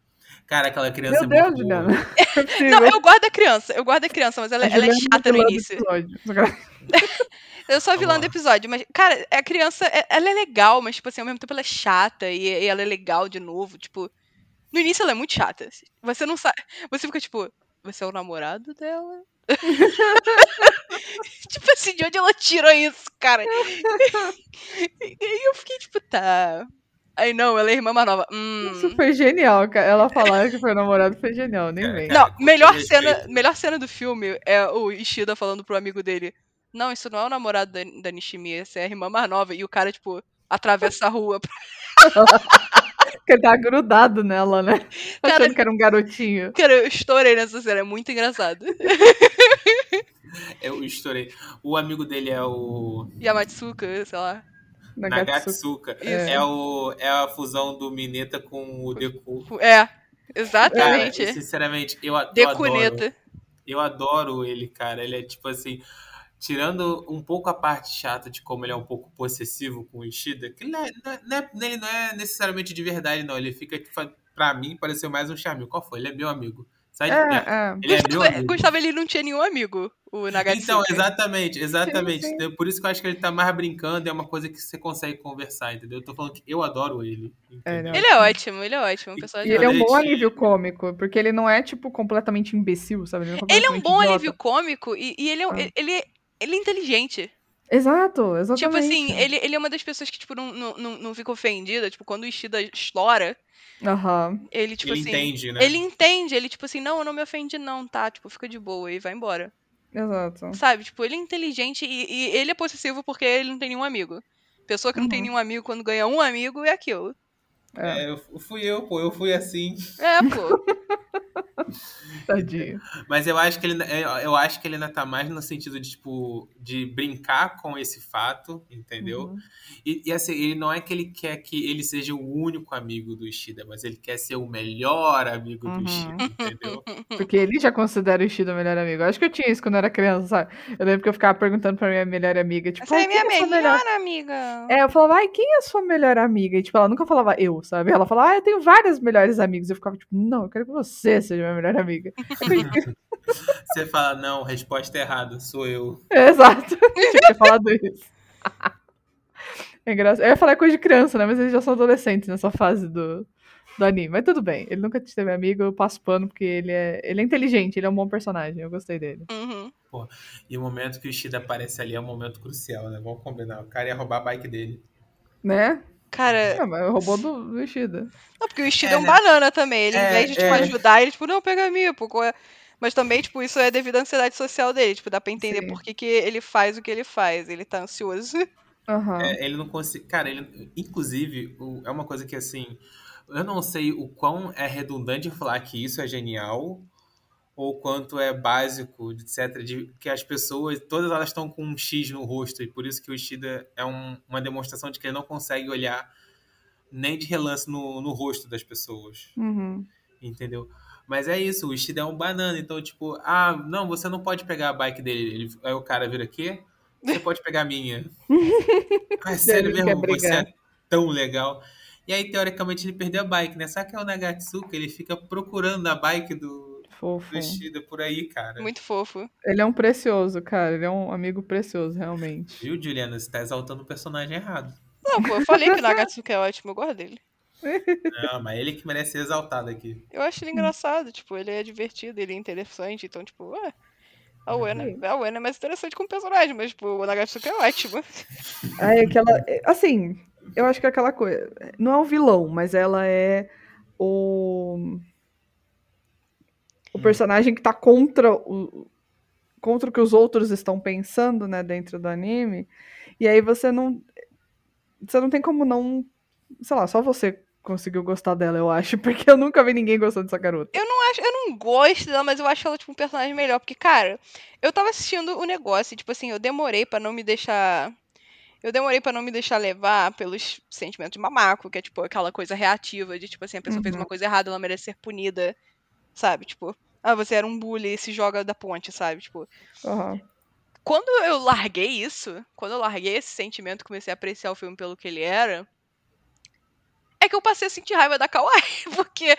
Cara, aquela criança Meu é Deus, muito. Juliana. É. Não, eu gosto da criança, eu gosto da criança, mas ela, A ela é Juliana chata no início. Eu sou a vilã lá. do episódio, mas, cara, a criança, é- ela é legal, mas, tipo assim, ao mesmo tempo ela é chata e, e ela é legal de novo. Tipo, no início ela é muito chata. Você não sabe. Você fica tipo, você é o namorado dela? tipo assim, de onde ela tirou isso, cara? e aí eu fiquei tipo, tá. Aí não, ela é irmã mais nova. Hum. Isso foi genial, cara. Ela falar que foi namorado foi genial, nem Cara, vem. cara, Não, melhor cena, melhor cena do filme é o Ishida falando pro amigo dele: Não, isso não é o namorado da, da Nishimi, essa é a irmã mais nova. E o cara, tipo, atravessa a rua. Porque ele tá grudado nela, né? Cara- Achando que era um garotinho. Cara, eu estourei nessa cena, é muito engraçado. Eu estourei. O amigo dele é o Yamatsuka, sei lá. Nagatsuka. Nagatsuka. É. É, o, é a fusão do Mineta com o Deku. É, Cara, exatamente. sinceramente, eu, a- eu adoro. Decuneta. Eu adoro ele, cara. Ele é tipo assim. Tirando um pouco a parte chata de como ele é um pouco possessivo com o Ishida, que ele não é, não é, ele não é necessariamente de verdade, não. Ele fica, pra mim, pareceu mais um charme. Qual foi? Ele é meu amigo. Sai é, é. Ele é Gustavo, é Gustavo, ele não tinha nenhum amigo, o Nagatsuki. Então, exatamente, exatamente. Sim, sim. Por isso que eu acho que ele tá mais brincando, é uma coisa que você consegue conversar, entendeu? Eu tô falando que eu adoro ele. É, ele é ótimo, ele é ótimo. E ele é um bom alívio cômico, porque ele não é, tipo, completamente imbecil, sabe? Ele é, ele é um bom idiota. alívio cômico e, e ele, é, ah. ele, ele é inteligente. Exato, exatamente. Tipo assim, ele, ele é uma das pessoas que, tipo, não, não, não fica ofendida. Tipo, quando o Ishida estoura, Uhum. Ele, tipo ele assim. Entende, né? Ele entende, ele, tipo assim, não, eu não me ofendi, não, tá? Tipo, fica de boa e vai embora. Exato. Sabe? Tipo, ele é inteligente e, e ele é possessivo porque ele não tem nenhum amigo. Pessoa que não tem uhum. nenhum amigo, quando ganha um amigo, é aquilo. É. é, eu fui eu, pô, eu fui assim. É, pô. Tadinho. Mas eu acho que ele é, eu acho que ele ainda tá mais no sentido de, tipo, de brincar com esse fato, entendeu? Uhum. E, e, assim, ele não é que ele quer que ele seja o único amigo do Ishida, mas ele quer ser o melhor amigo uhum. do Ishida, entendeu? Porque ele já considera o Ishida o melhor amigo. Eu acho que eu tinha isso quando eu era criança, sabe? Eu lembro que eu ficava perguntando pra minha melhor amiga, tipo, Essa é minha é melhor, melhor amiga. É, eu falava, ai, quem é a sua melhor amiga? E, tipo, ela nunca falava eu, sabe? Ela falava, ah, eu tenho vários melhores amigos. Eu ficava, tipo, não, eu quero que você seja minha melhor amiga. Você fala, não, resposta errada, sou eu. Exato. Tinha que falado isso. É engraçado. Eu ia falar coisa de criança, né? Mas eles já são adolescentes nessa fase do, do anime. Mas tudo bem. Ele nunca teve amigo, eu passo pano porque ele é, ele é inteligente, ele é um bom personagem. Eu gostei dele. Uhum. Pô, e o momento que o Ishida aparece ali é um momento crucial, né? Vamos combinar. O cara ia roubar a bike dele. Né? Cara. Não, mas roubou do, do Ishida. Não, porque o Ishida é, é um né? banana também. Ele, é, em vez de tipo, é. ajudar, ele, tipo, não, pega a minha, pô. É? Mas também, tipo, isso é devido à ansiedade social dele. Tipo, dá pra entender Sim. por que, que ele faz o que ele faz. Ele tá ansioso. Uhum. É, ele não consegue. Cara, ele. Inclusive, o, é uma coisa que assim. Eu não sei o quão é redundante falar que isso é genial ou quanto é básico, etc., de que as pessoas, todas elas estão com um X no rosto, e por isso que o Ishida é um, uma demonstração de que ele não consegue olhar nem de relance no, no rosto das pessoas. Uhum. Entendeu? Mas é isso, o Ishida é um banana, então, tipo, ah, não, você não pode pegar a bike dele. Ele, aí o cara vira aqui, você pode pegar a minha. ah, é sério mesmo, você é tão legal. E aí, teoricamente, ele perdeu a bike, né? Sabe que é o Nagatsuka? Ele fica procurando a bike do, Fofo. vestida por aí, cara. Muito fofo. Ele é um precioso, cara. Ele é um amigo precioso, realmente. Viu, Juliana? Você tá exaltando o personagem errado. Não, pô, eu falei que o Nagatsuki é ótimo, eu gosto dele. Não, mas ele que merece ser exaltado aqui. Eu acho ele engraçado, tipo, ele é divertido, ele é interessante, então, tipo, ué. A Uena, a Uena é mais interessante como personagem, mas, tipo, o Nagatsuki é ótimo. Ai, aquela. Assim, eu acho que é aquela coisa. Não é um vilão, mas ela é o o personagem que tá contra o contra o que os outros estão pensando, né, dentro do anime. E aí você não você não tem como não, sei lá, só você conseguiu gostar dela, eu acho, porque eu nunca vi ninguém gostando dessa garota. Eu não acho, eu não gosto dela, mas eu acho ela tipo um personagem melhor, porque cara, eu tava assistindo o negócio, e, tipo assim, eu demorei para não me deixar eu demorei para não me deixar levar pelos sentimentos de mamaco, que é tipo aquela coisa reativa de tipo assim, a pessoa uhum. fez uma coisa errada, ela merece ser punida, sabe? Tipo, ah, você era um bully e se joga da ponte, sabe? Tipo. Uhum. Quando eu larguei isso, quando eu larguei esse sentimento, comecei a apreciar o filme pelo que ele era, é que eu passei a sentir raiva da Kawaii, porque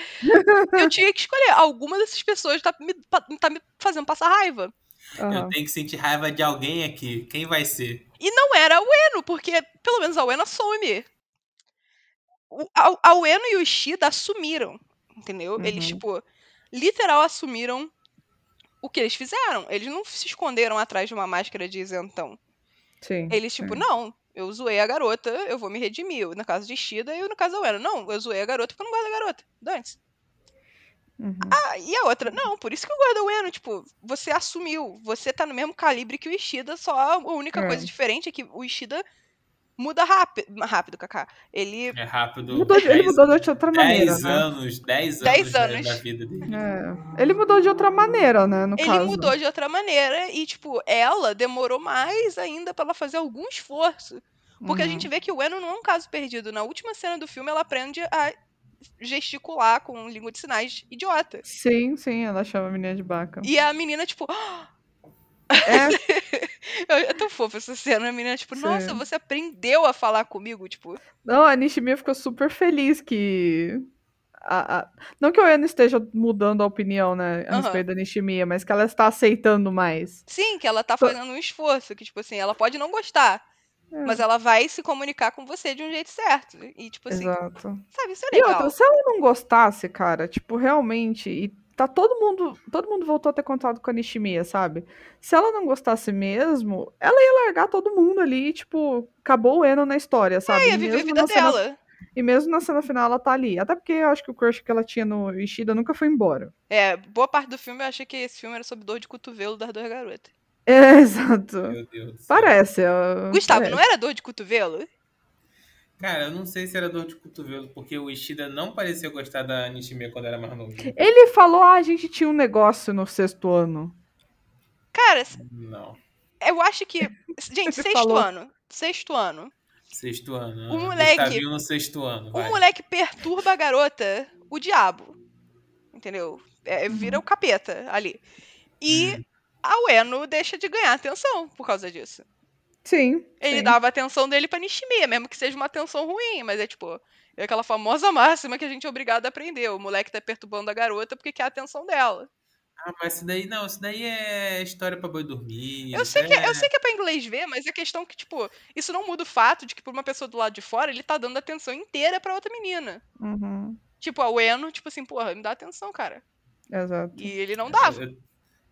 eu tinha que escolher. Alguma dessas pessoas tá me, tá me fazendo passar raiva. Uhum. Eu tenho que sentir raiva de alguém aqui. Quem vai ser? E não era a Ueno, porque pelo menos a Ueno some. O, a, a Ueno e o Ishida assumiram, entendeu? Uhum. Eles, tipo, literal assumiram o que eles fizeram. Eles não se esconderam atrás de uma máscara de isentão. Sim. Eles, tipo, não, eu zoei a garota, eu vou me redimir. No caso de Shida e no caso da Uena. Não, eu zoei a garota porque eu não gosto da garota. Dante. Uhum. Ah, e a outra? Não, por isso que eu gosto da Ueno. Tipo, você assumiu. Você tá no mesmo calibre que o Ishida, só a única é. coisa diferente é que o Ishida muda rápido, rápido, Kaká. Ele é rápido. Mudou de, ele mudou de outra maneira. 10 né? anos, 10 anos, anos. da vida dele. É. Ele mudou de outra maneira, né, no ele caso. Ele mudou de outra maneira e tipo, ela demorou mais ainda para ela fazer algum esforço. Porque uhum. a gente vê que o Eno não é um caso perdido. Na última cena do filme, ela aprende a gesticular com língua de sinais idiota. Sim, sim, ela chama a menina de baca. E a menina, tipo, é. É tão fofa essa cena, a menina, tipo, nossa, Sim. você aprendeu a falar comigo, tipo. Não, a Nishimiya ficou super feliz que. a- a- Não que o Eno esteja mudando a opinião, né, a respeito da Nishimiya, mas que ela está aceitando mais. Sim, que ela tá Tô- fazendo um esforço, que, tipo assim, ela pode não gostar, É, mas ela vai se comunicar com você de um jeito certo. E, tipo assim, Exato. sabe, isso é E legal. outra, se ela não gostasse, cara, tipo, realmente, e tá todo mundo, todo mundo voltou a ter contato com a Nishimiya, sabe? Se ela não gostasse mesmo, ela ia largar todo mundo ali, tipo, acabou o Eno na história, sabe? É, ia E viver a mesmo vida na cena- dela. E mesmo na cena final ela tá ali. Até porque eu acho que o crush que ela tinha no Ishida nunca foi embora. É, boa parte do filme eu achei que esse filme era sobre dor de cotovelo das duas garotas. É, exato. Meu Deus. Parece. Gustavo, parece. não era dor de cotovelo? Cara, eu não sei se era dor de cotovelo, porque o Ishida não parecia gostar da Nishimiya quando era mais novo. Ele falou, ah, a gente tinha um negócio no sexto ano. Cara, Não. eu acho que. Gente, sexto falou. ano. Sexto ano. Sexto ano. O ah, moleque- no sexto ano. O vai. moleque perturba a garota, o diabo. Entendeu? É, vira o capeta ali. E Hum. a Ueno deixa de ganhar atenção por causa disso. Sim. Ele sim. dava a atenção dele pra Nishimiya, mesmo que seja uma atenção ruim, mas é tipo. É aquela famosa máxima que a gente é obrigado a aprender. O moleque tá perturbando a garota porque quer a atenção dela. Ah, mas isso daí não, isso daí é história pra boi dormir. Eu sei, que, é- eu sei que é pra inglês ver, mas a questão é que, tipo, isso não muda o fato de que, por uma pessoa do lado de fora, ele tá dando atenção inteira pra outra menina. Uhum, Tipo, a Ueno, tipo assim, porra, me dá atenção, cara. Exato. E ele não dava. Eu,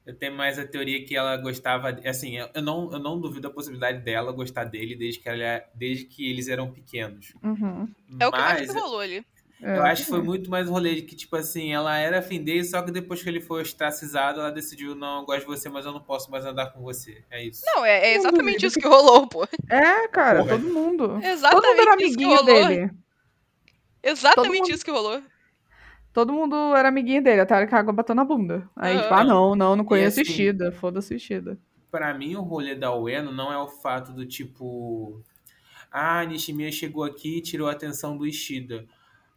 eu tenho mais a teoria que ela gostava. Assim, eu não, eu não duvido a possibilidade dela gostar dele desde que, ela, desde que eles eram pequenos. Uhum, É o que mais Mas que rolou ali. é. eu acho que foi muito mais o rolê de que, tipo assim, ela era afim dele, só que depois que ele foi ostracizado, ela decidiu: não, eu gosto de você, mas eu não posso mais andar com você. É isso. Não, é, é exatamente isso que rolou, pô. É, cara, Porra. todo mundo. Todo mundo era Exatamente isso que amiguinho rolou. dele. Exatamente mundo- isso que rolou. Todo mundo era amiguinho dele, até a hora que a água bateu na bunda. Aí, Aham. tipo, ah, não, não, não conheço assim- Ishida. Foda-se Ishida. Pra mim, o rolê da Ueno não é o fato do tipo. Ah, Nishimiya chegou aqui e tirou a atenção do Ishida.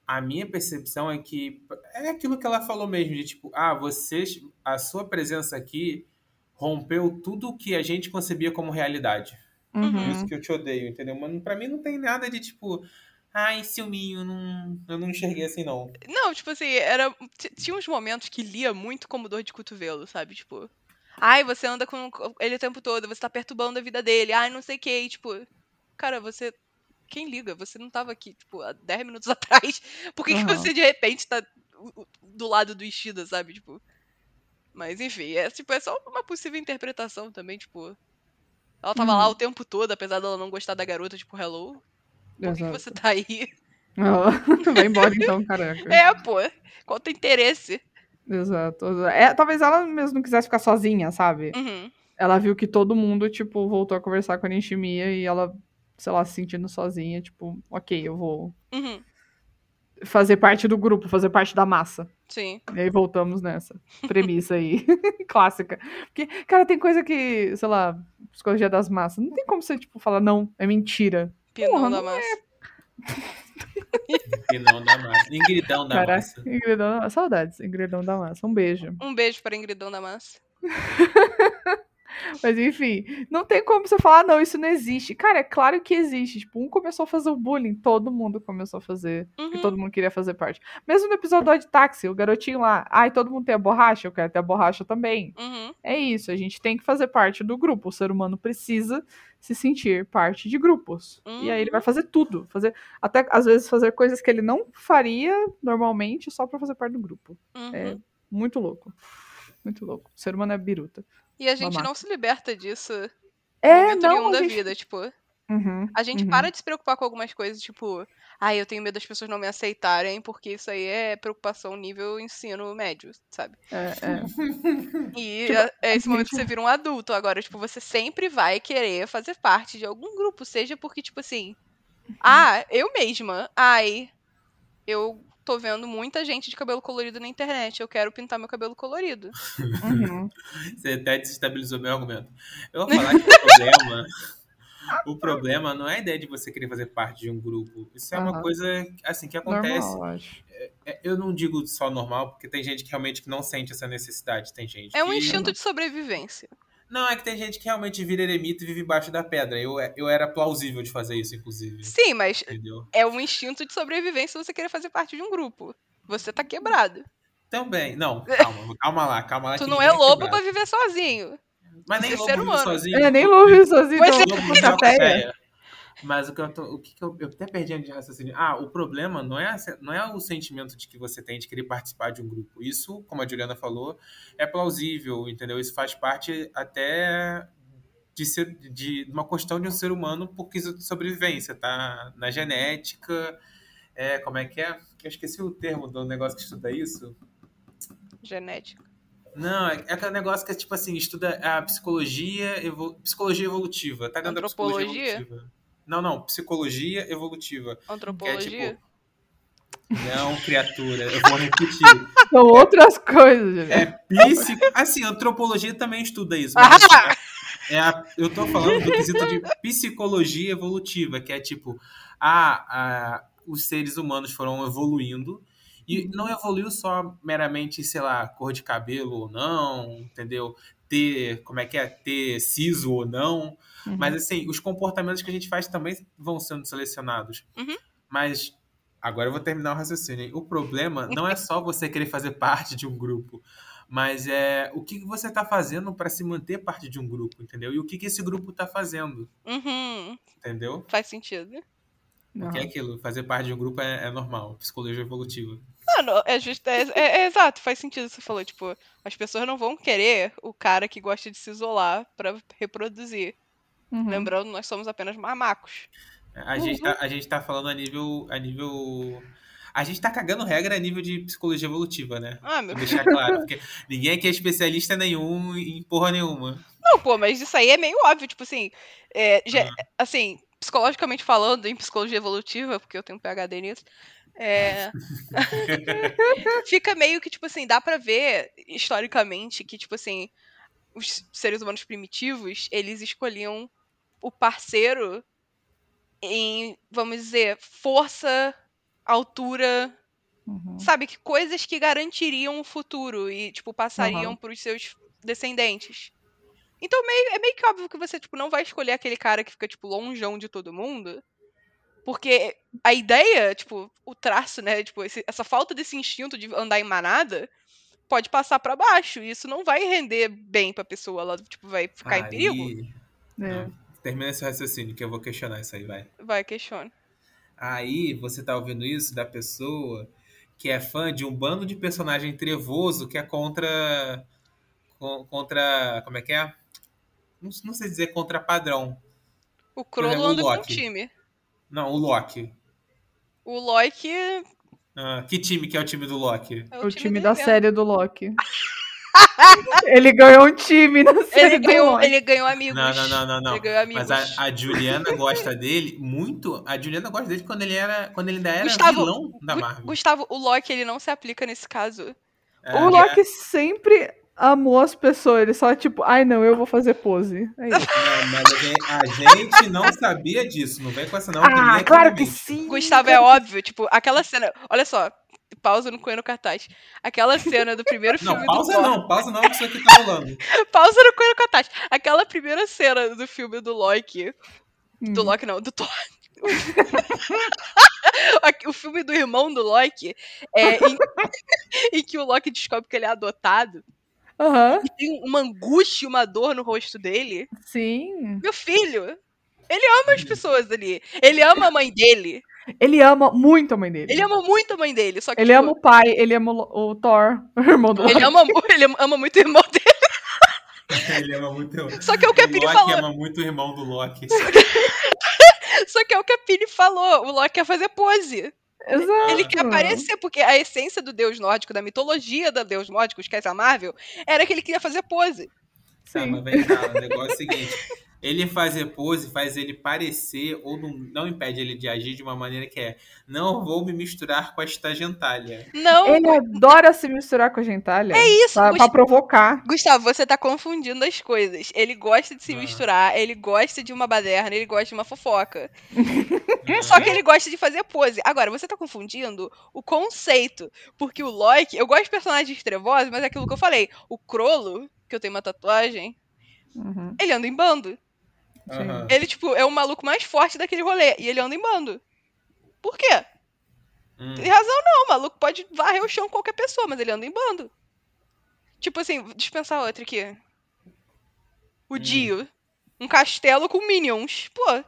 A minha percepção é que é aquilo que ela falou mesmo, de tipo, ah, vocês, a sua presença aqui rompeu tudo o que a gente concebia como realidade. Por Uhum. isso que eu te odeio, entendeu? Mas pra mim não tem nada de tipo, ai, ciúminho, não, eu não enxerguei assim, não. Não, tipo assim, era. Tinha uns momentos que lia muito como dor de cotovelo, sabe? Tipo. Ai, você anda com ele o tempo todo, você tá perturbando a vida dele, ai, não sei o que, tipo. Cara, você. Quem liga? Você não tava aqui, tipo, há 10 minutos atrás. Por que, que Aham. você de repente tá do lado do Ishida, sabe? Tipo. Mas enfim, é, tipo, é só uma possível interpretação também, tipo. Ela tava Uhum. lá o tempo todo, apesar dela não gostar da garota, tipo, hello. Por que, você tá aí? Ah, Vai embora então, caraca. É, pô. Qual o teu interesse? Exato. É, talvez ela mesmo não quisesse ficar sozinha, sabe? Uhum. Ela viu que todo mundo, tipo, voltou a conversar com a Nishimiya e ela, sei lá, se sentindo sozinha, tipo, ok, eu vou Uhum. fazer parte do grupo, fazer parte da massa. Sim. E aí voltamos nessa premissa aí, clássica. Porque, cara, tem coisa que, sei lá, psicologia das massas, não tem como você, tipo, falar, não, é mentira. Pinão Porra, da massa. E não da massa. Ingridão da Caraca, massa. Ingridão, saudades, Ingridão da massa, um beijo. Um beijo para Ingridão da Massa. Mas enfim, não tem como você falar, não, isso não existe. Cara, é claro que existe. Tipo, um começou a fazer o bullying, todo mundo começou a fazer. Porque Uhum. todo mundo queria fazer parte. Mesmo no episódio de táxi, o garotinho lá, ai, todo mundo tem a borracha, eu quero ter a borracha também. Uhum. É isso, a gente tem que fazer parte do grupo. O ser humano precisa se sentir parte de grupos. E aí ele vai fazer tudo. Fazer, até às vezes fazer coisas que ele não faria normalmente só pra fazer parte do grupo. Uhum. É muito louco. Muito louco. O ser humano é biruta. E a gente Mamá. não se liberta disso É, momento não, nenhum da gente- vida, tipo. Uhum, A gente uhum. para de se preocupar com algumas coisas, tipo, ai, eu tenho medo das pessoas não me aceitarem, porque isso aí é preocupação nível ensino médio, sabe? É, é. E Tipo, é, é esse momento que você vira um adulto. Agora, tipo, você sempre vai querer fazer parte de algum grupo, seja porque, tipo assim, ah, eu mesma, ai, eu tô vendo muita gente de cabelo colorido na internet, eu quero pintar meu cabelo colorido. Uhum. Você até desestabilizou meu argumento. Eu vou falar que o problema. O problema não é a ideia de você querer fazer parte de um grupo. Isso é uma Aham. coisa assim que acontece. Normal, eu acho. É, Eu não digo só normal, porque tem gente que realmente que não sente essa necessidade. Tem gente É um que... instinto de sobrevivência. Não, é que tem gente que realmente vira eremita e vive embaixo da pedra. Eu, eu era plausível de fazer isso, inclusive. Sim, mas Entendeu? é um instinto de sobrevivência você querer fazer parte de um grupo. Você tá quebrado. Também. Não, calma, calma lá, calma lá. Tu não é lobo quebrado. pra viver sozinho. Mas nem ser lobo ser vive humano. sozinho. É, nem Louve sozinho. Pois então, Lobo vive. Mas o que eu tô, o que, eu, eu até perdi de raciocínio. Ah, o problema não é, não é o sentimento de que você tem de querer participar de um grupo. Isso, como a Juliana falou, é plausível, entendeu? Isso faz parte até de ser de uma questão de um ser humano por quesito de sobrevivência, tá? Na genética, é, como é que é? Eu esqueci o termo do negócio que estuda isso. Genética. Não, é é aquele negócio que é tipo assim, estuda a psicologia, evol... psicologia evolutiva. Tá dentro da psicologia evolutiva. Não, não, psicologia evolutiva. É Antropologia. tipo. Não, criatura, eu vou repetir. São outras coisas, gente. É psico... Assim, antropologia também estuda isso. Mas Ah! é a- eu tô falando do quesito de psicologia evolutiva, que é tipo, ah, ah, os seres humanos foram evoluindo e não evoluiu só meramente, sei lá, cor de cabelo ou não, entendeu? Ter, como é que é? Ter siso ou não. Uhum. Mas assim, os comportamentos que a gente faz também vão sendo selecionados. Uhum. Mas agora eu vou terminar o raciocínio. hein? O problema não é só você querer fazer parte de um grupo, mas é o que você está fazendo para se manter parte de um grupo, entendeu? E o que, que esse grupo está fazendo, Uhum. entendeu? Faz sentido. Não. Porque é aquilo, fazer parte de um grupo é, é normal, psicologia evolutiva. Mano, é justo. É, é- é exato, faz sentido o que você falou. Tipo, as pessoas não vão querer o cara que gosta de se isolar pra reproduzir. Uhum. Lembrando, nós somos apenas mamacos. A, gente, tá, a gente tá falando a nível, a nível. A gente tá cagando regra a nível de psicologia evolutiva, né? Ah, meu Pra deixar claro, porque ninguém aqui é especialista nenhum em porra nenhuma. Não, pô, mas isso aí é meio óbvio, tipo assim, é, já- Ah. assim, psicologicamente falando, em psicologia evolutiva, porque eu tenho um PhD nisso, é, fica meio que, tipo assim, dá pra ver, historicamente, que, tipo assim, os seres humanos primitivos, eles escolhiam o parceiro em, vamos dizer, força, altura, Uhum. sabe, que coisas que garantiriam o futuro e, tipo, passariam Aham. pros seus descendentes. Então, meio, é meio que óbvio que você, tipo, não vai escolher aquele cara que fica, tipo, longeão de todo mundo. Porque a ideia, tipo, o traço, né, tipo, esse- essa falta desse instinto de andar em manada pode passar pra baixo. E isso não vai render bem pra pessoa. Ela, tipo, vai ficar em perigo. Aí- É. Termina esse raciocínio que eu vou questionar isso aí, vai. Vai, questiona. Aí você tá ouvindo isso da pessoa que é fã de um bando de personagem trevoso que é contra. con- contra. Como é que é? Não, não sei dizer contra padrão. O Crollo o anda com um Loki. time. Não, o Loki. O Loki é Ah, que time que é o time do Loki? o, O, time, da do inverno. série do Loki. ele ganhou um time na série Ele ganhou, ele ganhou amigos. Não, não, não, não, não. Ele ganhou amigos. Mas a, a Juliana gosta dele muito. A Juliana gosta dele quando ele era. Quando ele ainda era Gustavo, vilão da Marvel. Gustavo, o Loki, ele não se aplica nesse caso. É, O Loki sempre amou as pessoas. Ele só, tipo, ai não, eu vou fazer pose. É isso. Não, mas a gente, a gente não sabia disso. Não vem com essa, não. ah, aqui claro que sim. Gustavo, é óbvio, tipo, aquela cena. Olha só, pausa no Coelho Cartaz. Aquela cena do primeiro filme Não, do pausa Thor. não, pausa não, que isso aqui tá rolando. Pausa no Coelho Cartaz. Aquela primeira cena do filme do Loki. Do Hum. Loki, não, do Thor. O filme do irmão do Loki é em, em que o Loki descobre que ele é adotado Aham, e tem uma angústia e uma dor no rosto dele. sim. Meu filho, ele ama as pessoas ali. Ele ama a mãe dele. Ele ama muito a mãe dele. Ele ama muito a mãe dele. Só que, Ele tipo, ama o pai, ele ama o, Thor, o irmão do ele Loki. ama, ele ama muito o irmão dele. Ele ama muito. Só que é o que a o Pini Loki falou. ama muito o irmão do Loki. Só que é o que a Pini falou. O Loki quer fazer pose. Exato. Ele quer aparecer, porque a essência do deus nórdico, da mitologia do deus nórdico, esquece a Marvel, era que ele queria fazer pose. Tá, Sim. mas vem cá, o negócio é o seguinte. Ele fazer pose faz ele parecer, ou não, não impede ele de agir de uma maneira que é não vou me misturar com esta gentalha. Não, Ele adora se misturar com a gentalha. é isso. Pra, Gust- pra provocar. Gustavo, você tá confundindo as coisas. Ele gosta de se Ah. misturar, ele gosta de uma baderna, ele gosta de uma fofoca. Só que ele gosta de fazer pose. Agora, você tá confundindo o conceito. Porque o Loki, eu gosto de personagens trevosos, mas é aquilo que eu falei. O Crollo, que eu tenho uma tatuagem, Uhum. Ele anda em bando. Aham. Ele, tipo, é o maluco mais forte daquele rolê. E ele anda em bando. Por quê? Hum. Tem razão não, o maluco pode varrer o chão com qualquer pessoa, mas ele anda em bando. Tipo assim, dispensar outra aqui. O Hum. Dio. Um castelo com minions. Pô,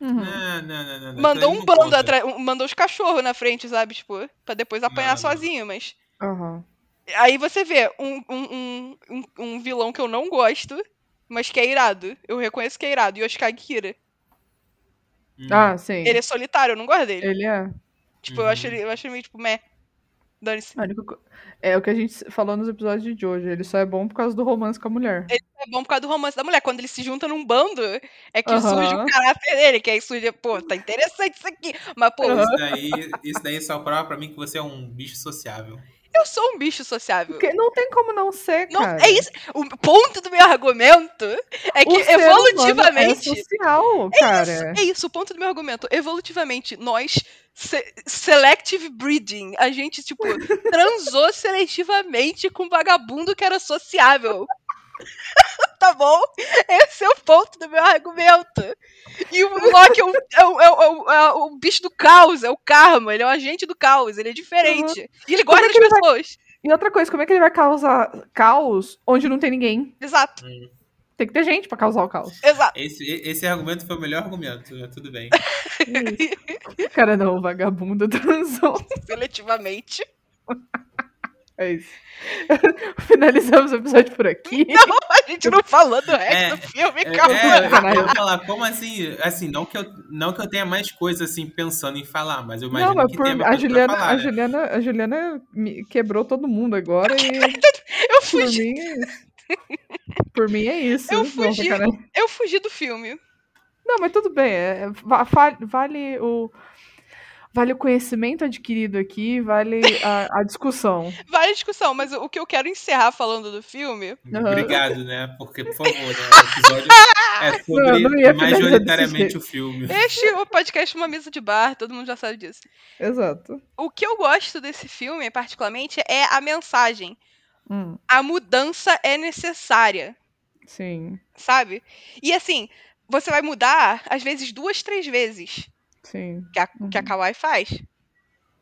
Uhum. Não, não, não, não, não. mandou um bando atrás. Mandou os cachorros na frente, sabe? Tipo, pra depois apanhar Não, não. sozinho, mas. Aham. Aí você vê um, um, um, um, um vilão que eu não gosto, mas que é irado. Eu reconheço que é irado. Yoshikage Kira. Hum. Ah, sim. Ele é solitário, eu não gosto dele. Ele é. Tipo, eu Uhum. acho ele, eu acho ele meio, tipo, meh. Dane-se. É o que a gente falou nos episódios de hoje. Ele só é bom por causa do romance com a mulher. É bom por causa do romance da mulher. Quando ele se junta num bando, é que Aham. surge o caráter dele, que aí surge, pô, tá interessante isso aqui. Mas, pô. Isso daí, isso daí só prova pra mim que você é um bicho sociável. Eu sou um bicho sociável. Porque não tem como não ser, Não, cara. é isso. O ponto do meu argumento é que humano evolutivamente. É social, cara. É isso, o ponto do meu argumento. Evolutivamente, nós, se- selective breeding, a gente, tipo, transou seletivamente com um vagabundo que era sociável. tá bom? Esse é o ponto do meu argumento. E o Loki é o, é o- é o- é o- é o bicho do caos, é o karma, ele é um agente do caos, ele é diferente. E ele gosta é das ele vai- pessoas. E outra coisa, como é que ele vai causar caos onde não tem ninguém? Exato, Tem que ter gente pra causar o caos. exato. Esse, esse argumento foi o melhor argumento, mas tudo bem. Cara, não, vagabundo transou. Seletivamente. É isso. Finalizamos o episódio por aqui. A gente não falou do resto É, do filme, É, calma. é, eu ia falar, como assim? Assim, não que, eu, não que eu tenha mais coisa assim pensando em falar, mas eu imagino não, mas que por, tem mais a, Juliana, falar, a, né? Juliana, a Juliana me quebrou todo mundo agora e Eu por fugi, mim é isso. Por mim é isso. Eu Não, fugi. sacanagem. eu fugi do filme. Não, mas tudo bem. é, va- fa- vale o. Vale o conhecimento adquirido aqui, vale a, a discussão. Vale a discussão, mas o que eu quero encerrar falando do filme. Aham. Obrigado, né? Porque, por favor, né? O episódio é sobre Não, não majoritariamente o filme. Este é o podcast Uma Mesa de Bar, todo mundo já sabe disso. Exato. O que eu gosto desse filme, particularmente, é a mensagem. Hum, A mudança é necessária, sim, sabe? E assim, você vai mudar, às vezes, duas, três vezes. Sim. que a, que a Uhum. Kawaii faz.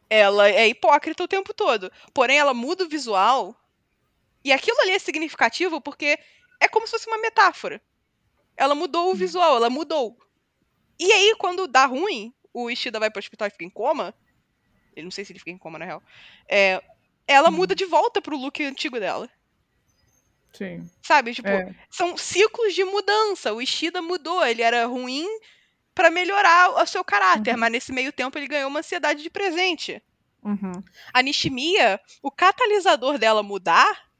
Ela é hipócrita o tempo todo. Porém, ela muda o visual. E aquilo ali é significativo porque é como se fosse uma metáfora. Ela mudou o visual, ela mudou. E aí, quando dá ruim, o Ishida vai pro hospital e fica em coma. Eu não sei se ele fica em coma, na real. É, ela muda de volta pro look antigo dela. Sim. Sabe? Tipo, É, são ciclos de mudança. O Ishida mudou, ele era ruim pra melhorar o seu caráter, Uhum. mas nesse meio tempo ele ganhou uma ansiedade de presente. uhum, A Nishimiya, o catalisador dela mudar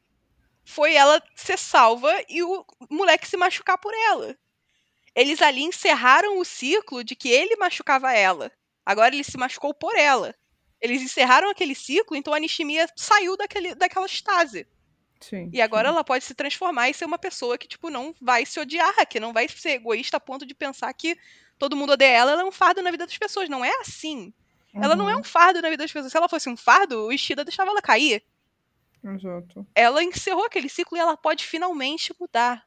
foi ela ser salva e o moleque se machucar por ela. Eles ali encerraram o ciclo de que ele machucava ela. Agora ele se machucou por ela. Eles encerraram aquele ciclo, então a Nishimiya saiu daquele, daquela estase. sim. E agora sim. ela pode se transformar e ser uma pessoa que, tipo, não vai se odiar, que não vai ser egoísta a ponto de pensar que todo mundo odeia ela, ela é um fardo na vida das pessoas. Não é assim. Ela não é Uhum, um fardo na vida das pessoas. Se ela fosse um fardo, o Ishida deixava ela cair. Exato. Ela encerrou aquele ciclo e ela pode finalmente mudar.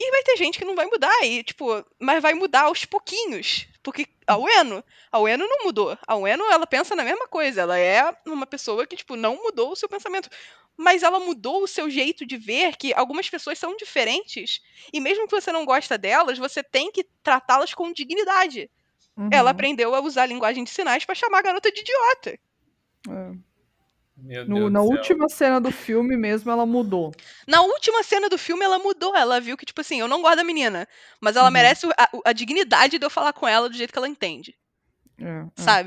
E vai ter gente que não vai mudar, e, tipo, mas vai mudar aos pouquinhos. Porque a Ueno, a Ueno não mudou. A Ueno, ela pensa na mesma coisa. Ela é uma pessoa que, tipo, não mudou o seu pensamento. Mas ela mudou o seu jeito de ver que algumas pessoas são diferentes. E mesmo que você não gosta delas, você tem que tratá-las com dignidade. Ela Uhum, aprendeu a usar a linguagem de sinais pra chamar a garota de idiota. é. Meu No- Deus na última cena do filme mesmo, ela mudou. Na última cena do filme, ela mudou. Ela viu que, tipo assim, eu não gosto da menina. Mas ela Uhum. merece a, a dignidade de eu falar com ela do jeito que ela entende. É, é.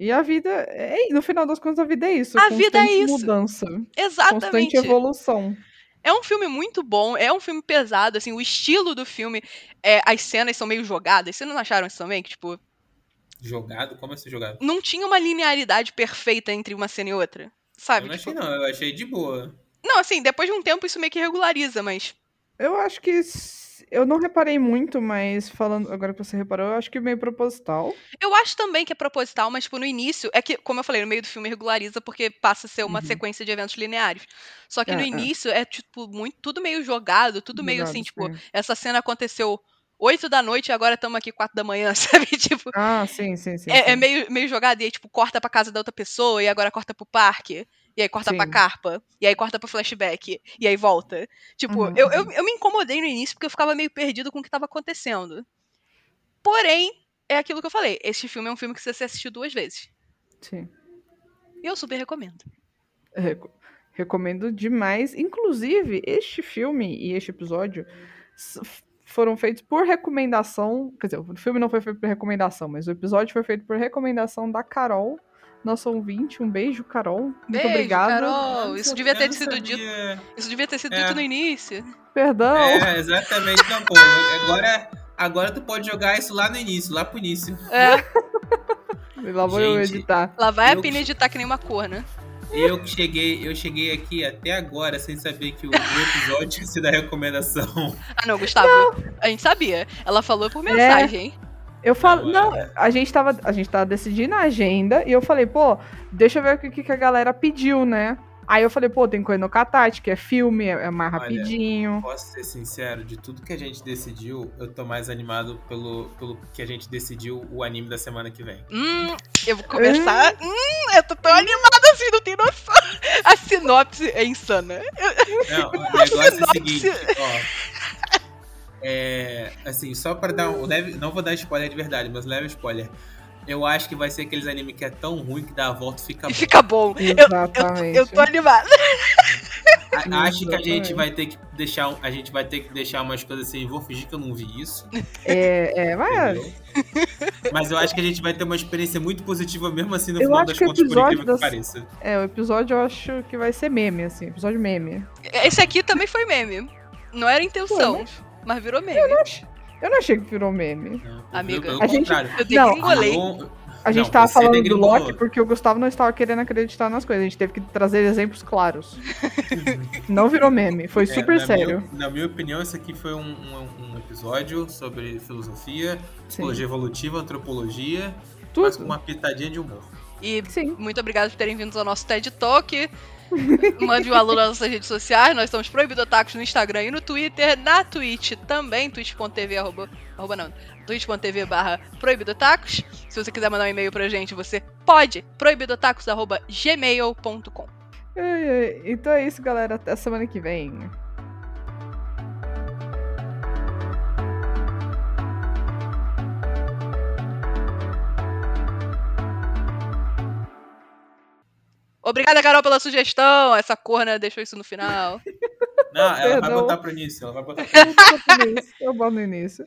E a vida, é, no final das contas, a vida é isso. A vida é constante isso. mudança. Constante Exatamente. evolução. É um filme muito bom, é um filme pesado, assim, o estilo do filme, é, as cenas são meio jogadas. Vocês não acharam isso também? Que, tipo, Jogado? Como assim jogado? não tinha uma linearidade perfeita entre uma cena e outra. Sabe? eu não Tipo, achei, não. Eu achei de boa. não, assim, depois de um tempo isso meio que regulariza, mas. Eu acho que Eu não reparei muito, mas falando agora que você reparou, eu acho que meio proposital. Eu acho também que é proposital, mas, tipo, no início, é que, como eu falei, no meio do filme regulariza porque passa a ser uma Uhum. sequência de eventos lineares. Só que no É, é. início é, tipo, muito, tudo meio jogado, tudo meio Jogado, assim, tipo, sim. essa cena aconteceu 8 da noite e agora estamos aqui 4 da manhã, sabe? Tipo, Ah, sim, sim, sim. é, é sim. meio, meio jogado, e aí, tipo, corta pra casa da outra pessoa, e agora corta pro parque, e aí corta pra Sim. carpa, e aí corta pro flashback, e aí volta. Tipo, Uhum, eu, eu, eu me incomodei no início porque eu ficava meio perdido com o que tava acontecendo. Porém, é aquilo que eu falei, este filme é um filme que você assistiu duas vezes. Sim. E eu super recomendo. Reco- Recomendo demais. Inclusive, este filme e este episódio foram feitos por recomendação. Quer dizer, o filme não foi feito por recomendação, mas o episódio foi feito por recomendação da Carol, nossa ouvinte. Um beijo, Carol. Muito Beijo, obrigada. Carol. Eu Isso não devia ter eu não sido dito. Isso devia ter sido É. dito no início. Perdão. É, exatamente. Não, pô, agora, agora tu pode jogar isso lá no início, lá pro início. É, Lá vou eu Gente. editar. lá vai a Eu- Pina editar que nem uma corna. Eu que cheguei, eu cheguei aqui até agora sem saber que o, episódio tinha sido a recomendação. Ah, não, Gustavo. A gente sabia. Ela falou por mensagem. Eu falo, Não, não, é. a gente tava, a gente tava decidindo a agenda e eu falei, pô, deixa eu ver o que, que a galera pediu, né? Aí eu falei, pô, tem coisa no Catate, que é filme, é é mais Olha, rapidinho. Posso ser sincero, de tudo que a gente decidiu, eu tô mais animado pelo, pelo que a gente decidiu o anime da semana que vem. Hum, eu vou começar. Hum, eu tô tão animada assim, não tem noção. A sinopse é insana. Não, o negócio é o Sinopse. seguinte, ó. É, assim, só pra dar um leve. Não vou dar spoiler de verdade, mas leve spoiler. Eu acho que vai ser aqueles anime que é tão ruim que dá a volta e fica E bom. fica bom. Eu, Exatamente. eu tô animada. A- Acho que a gente vai ter que deixar. A gente vai ter que deixar umas coisas assim. Vou fingir que eu não vi isso. É, é, mas? Mas eu acho que a gente vai ter uma experiência muito positiva mesmo assim no Eu final acho das contas, por incrível das- que pareça. é, o episódio eu acho que vai ser meme, assim, episódio meme. Esse aqui também foi meme. Não era intenção, Pô, mas virou meme. Eu não achei que virou meme. Não, Amiga. Pelo A gente-. Eu Não, degringolei. A gente Não, tava falando do. Loki porque o Gustavo não estava querendo acreditar nas coisas. A gente teve que trazer exemplos claros. não virou meme, foi É, super na sério. Minha, na minha opinião, esse aqui foi um, um- um episódio sobre filosofia, Sim. psicologia evolutiva, antropologia, mas com Tudo. uma pitadinha de humor. E Sim. muito obrigado por terem vindo ao nosso TED Talk. Mande um alô nas nossas redes sociais. Nós estamos Proibidotacos no Instagram e no Twitter. Na Twitch também, twitch.tv, arroba, arroba não, twitch.tv barra Proibidotacos. Se você quiser mandar um e-mail pra gente, você pode. proibidotacos arroba gmail.com Ai, ai. Então é isso, galera. Até semana que vem. Obrigada, Carol, pela sugestão. Essa corna deixou isso no final. Não, ela vai Perdão. botar pro início, ela vai botar pro Eu boto no início.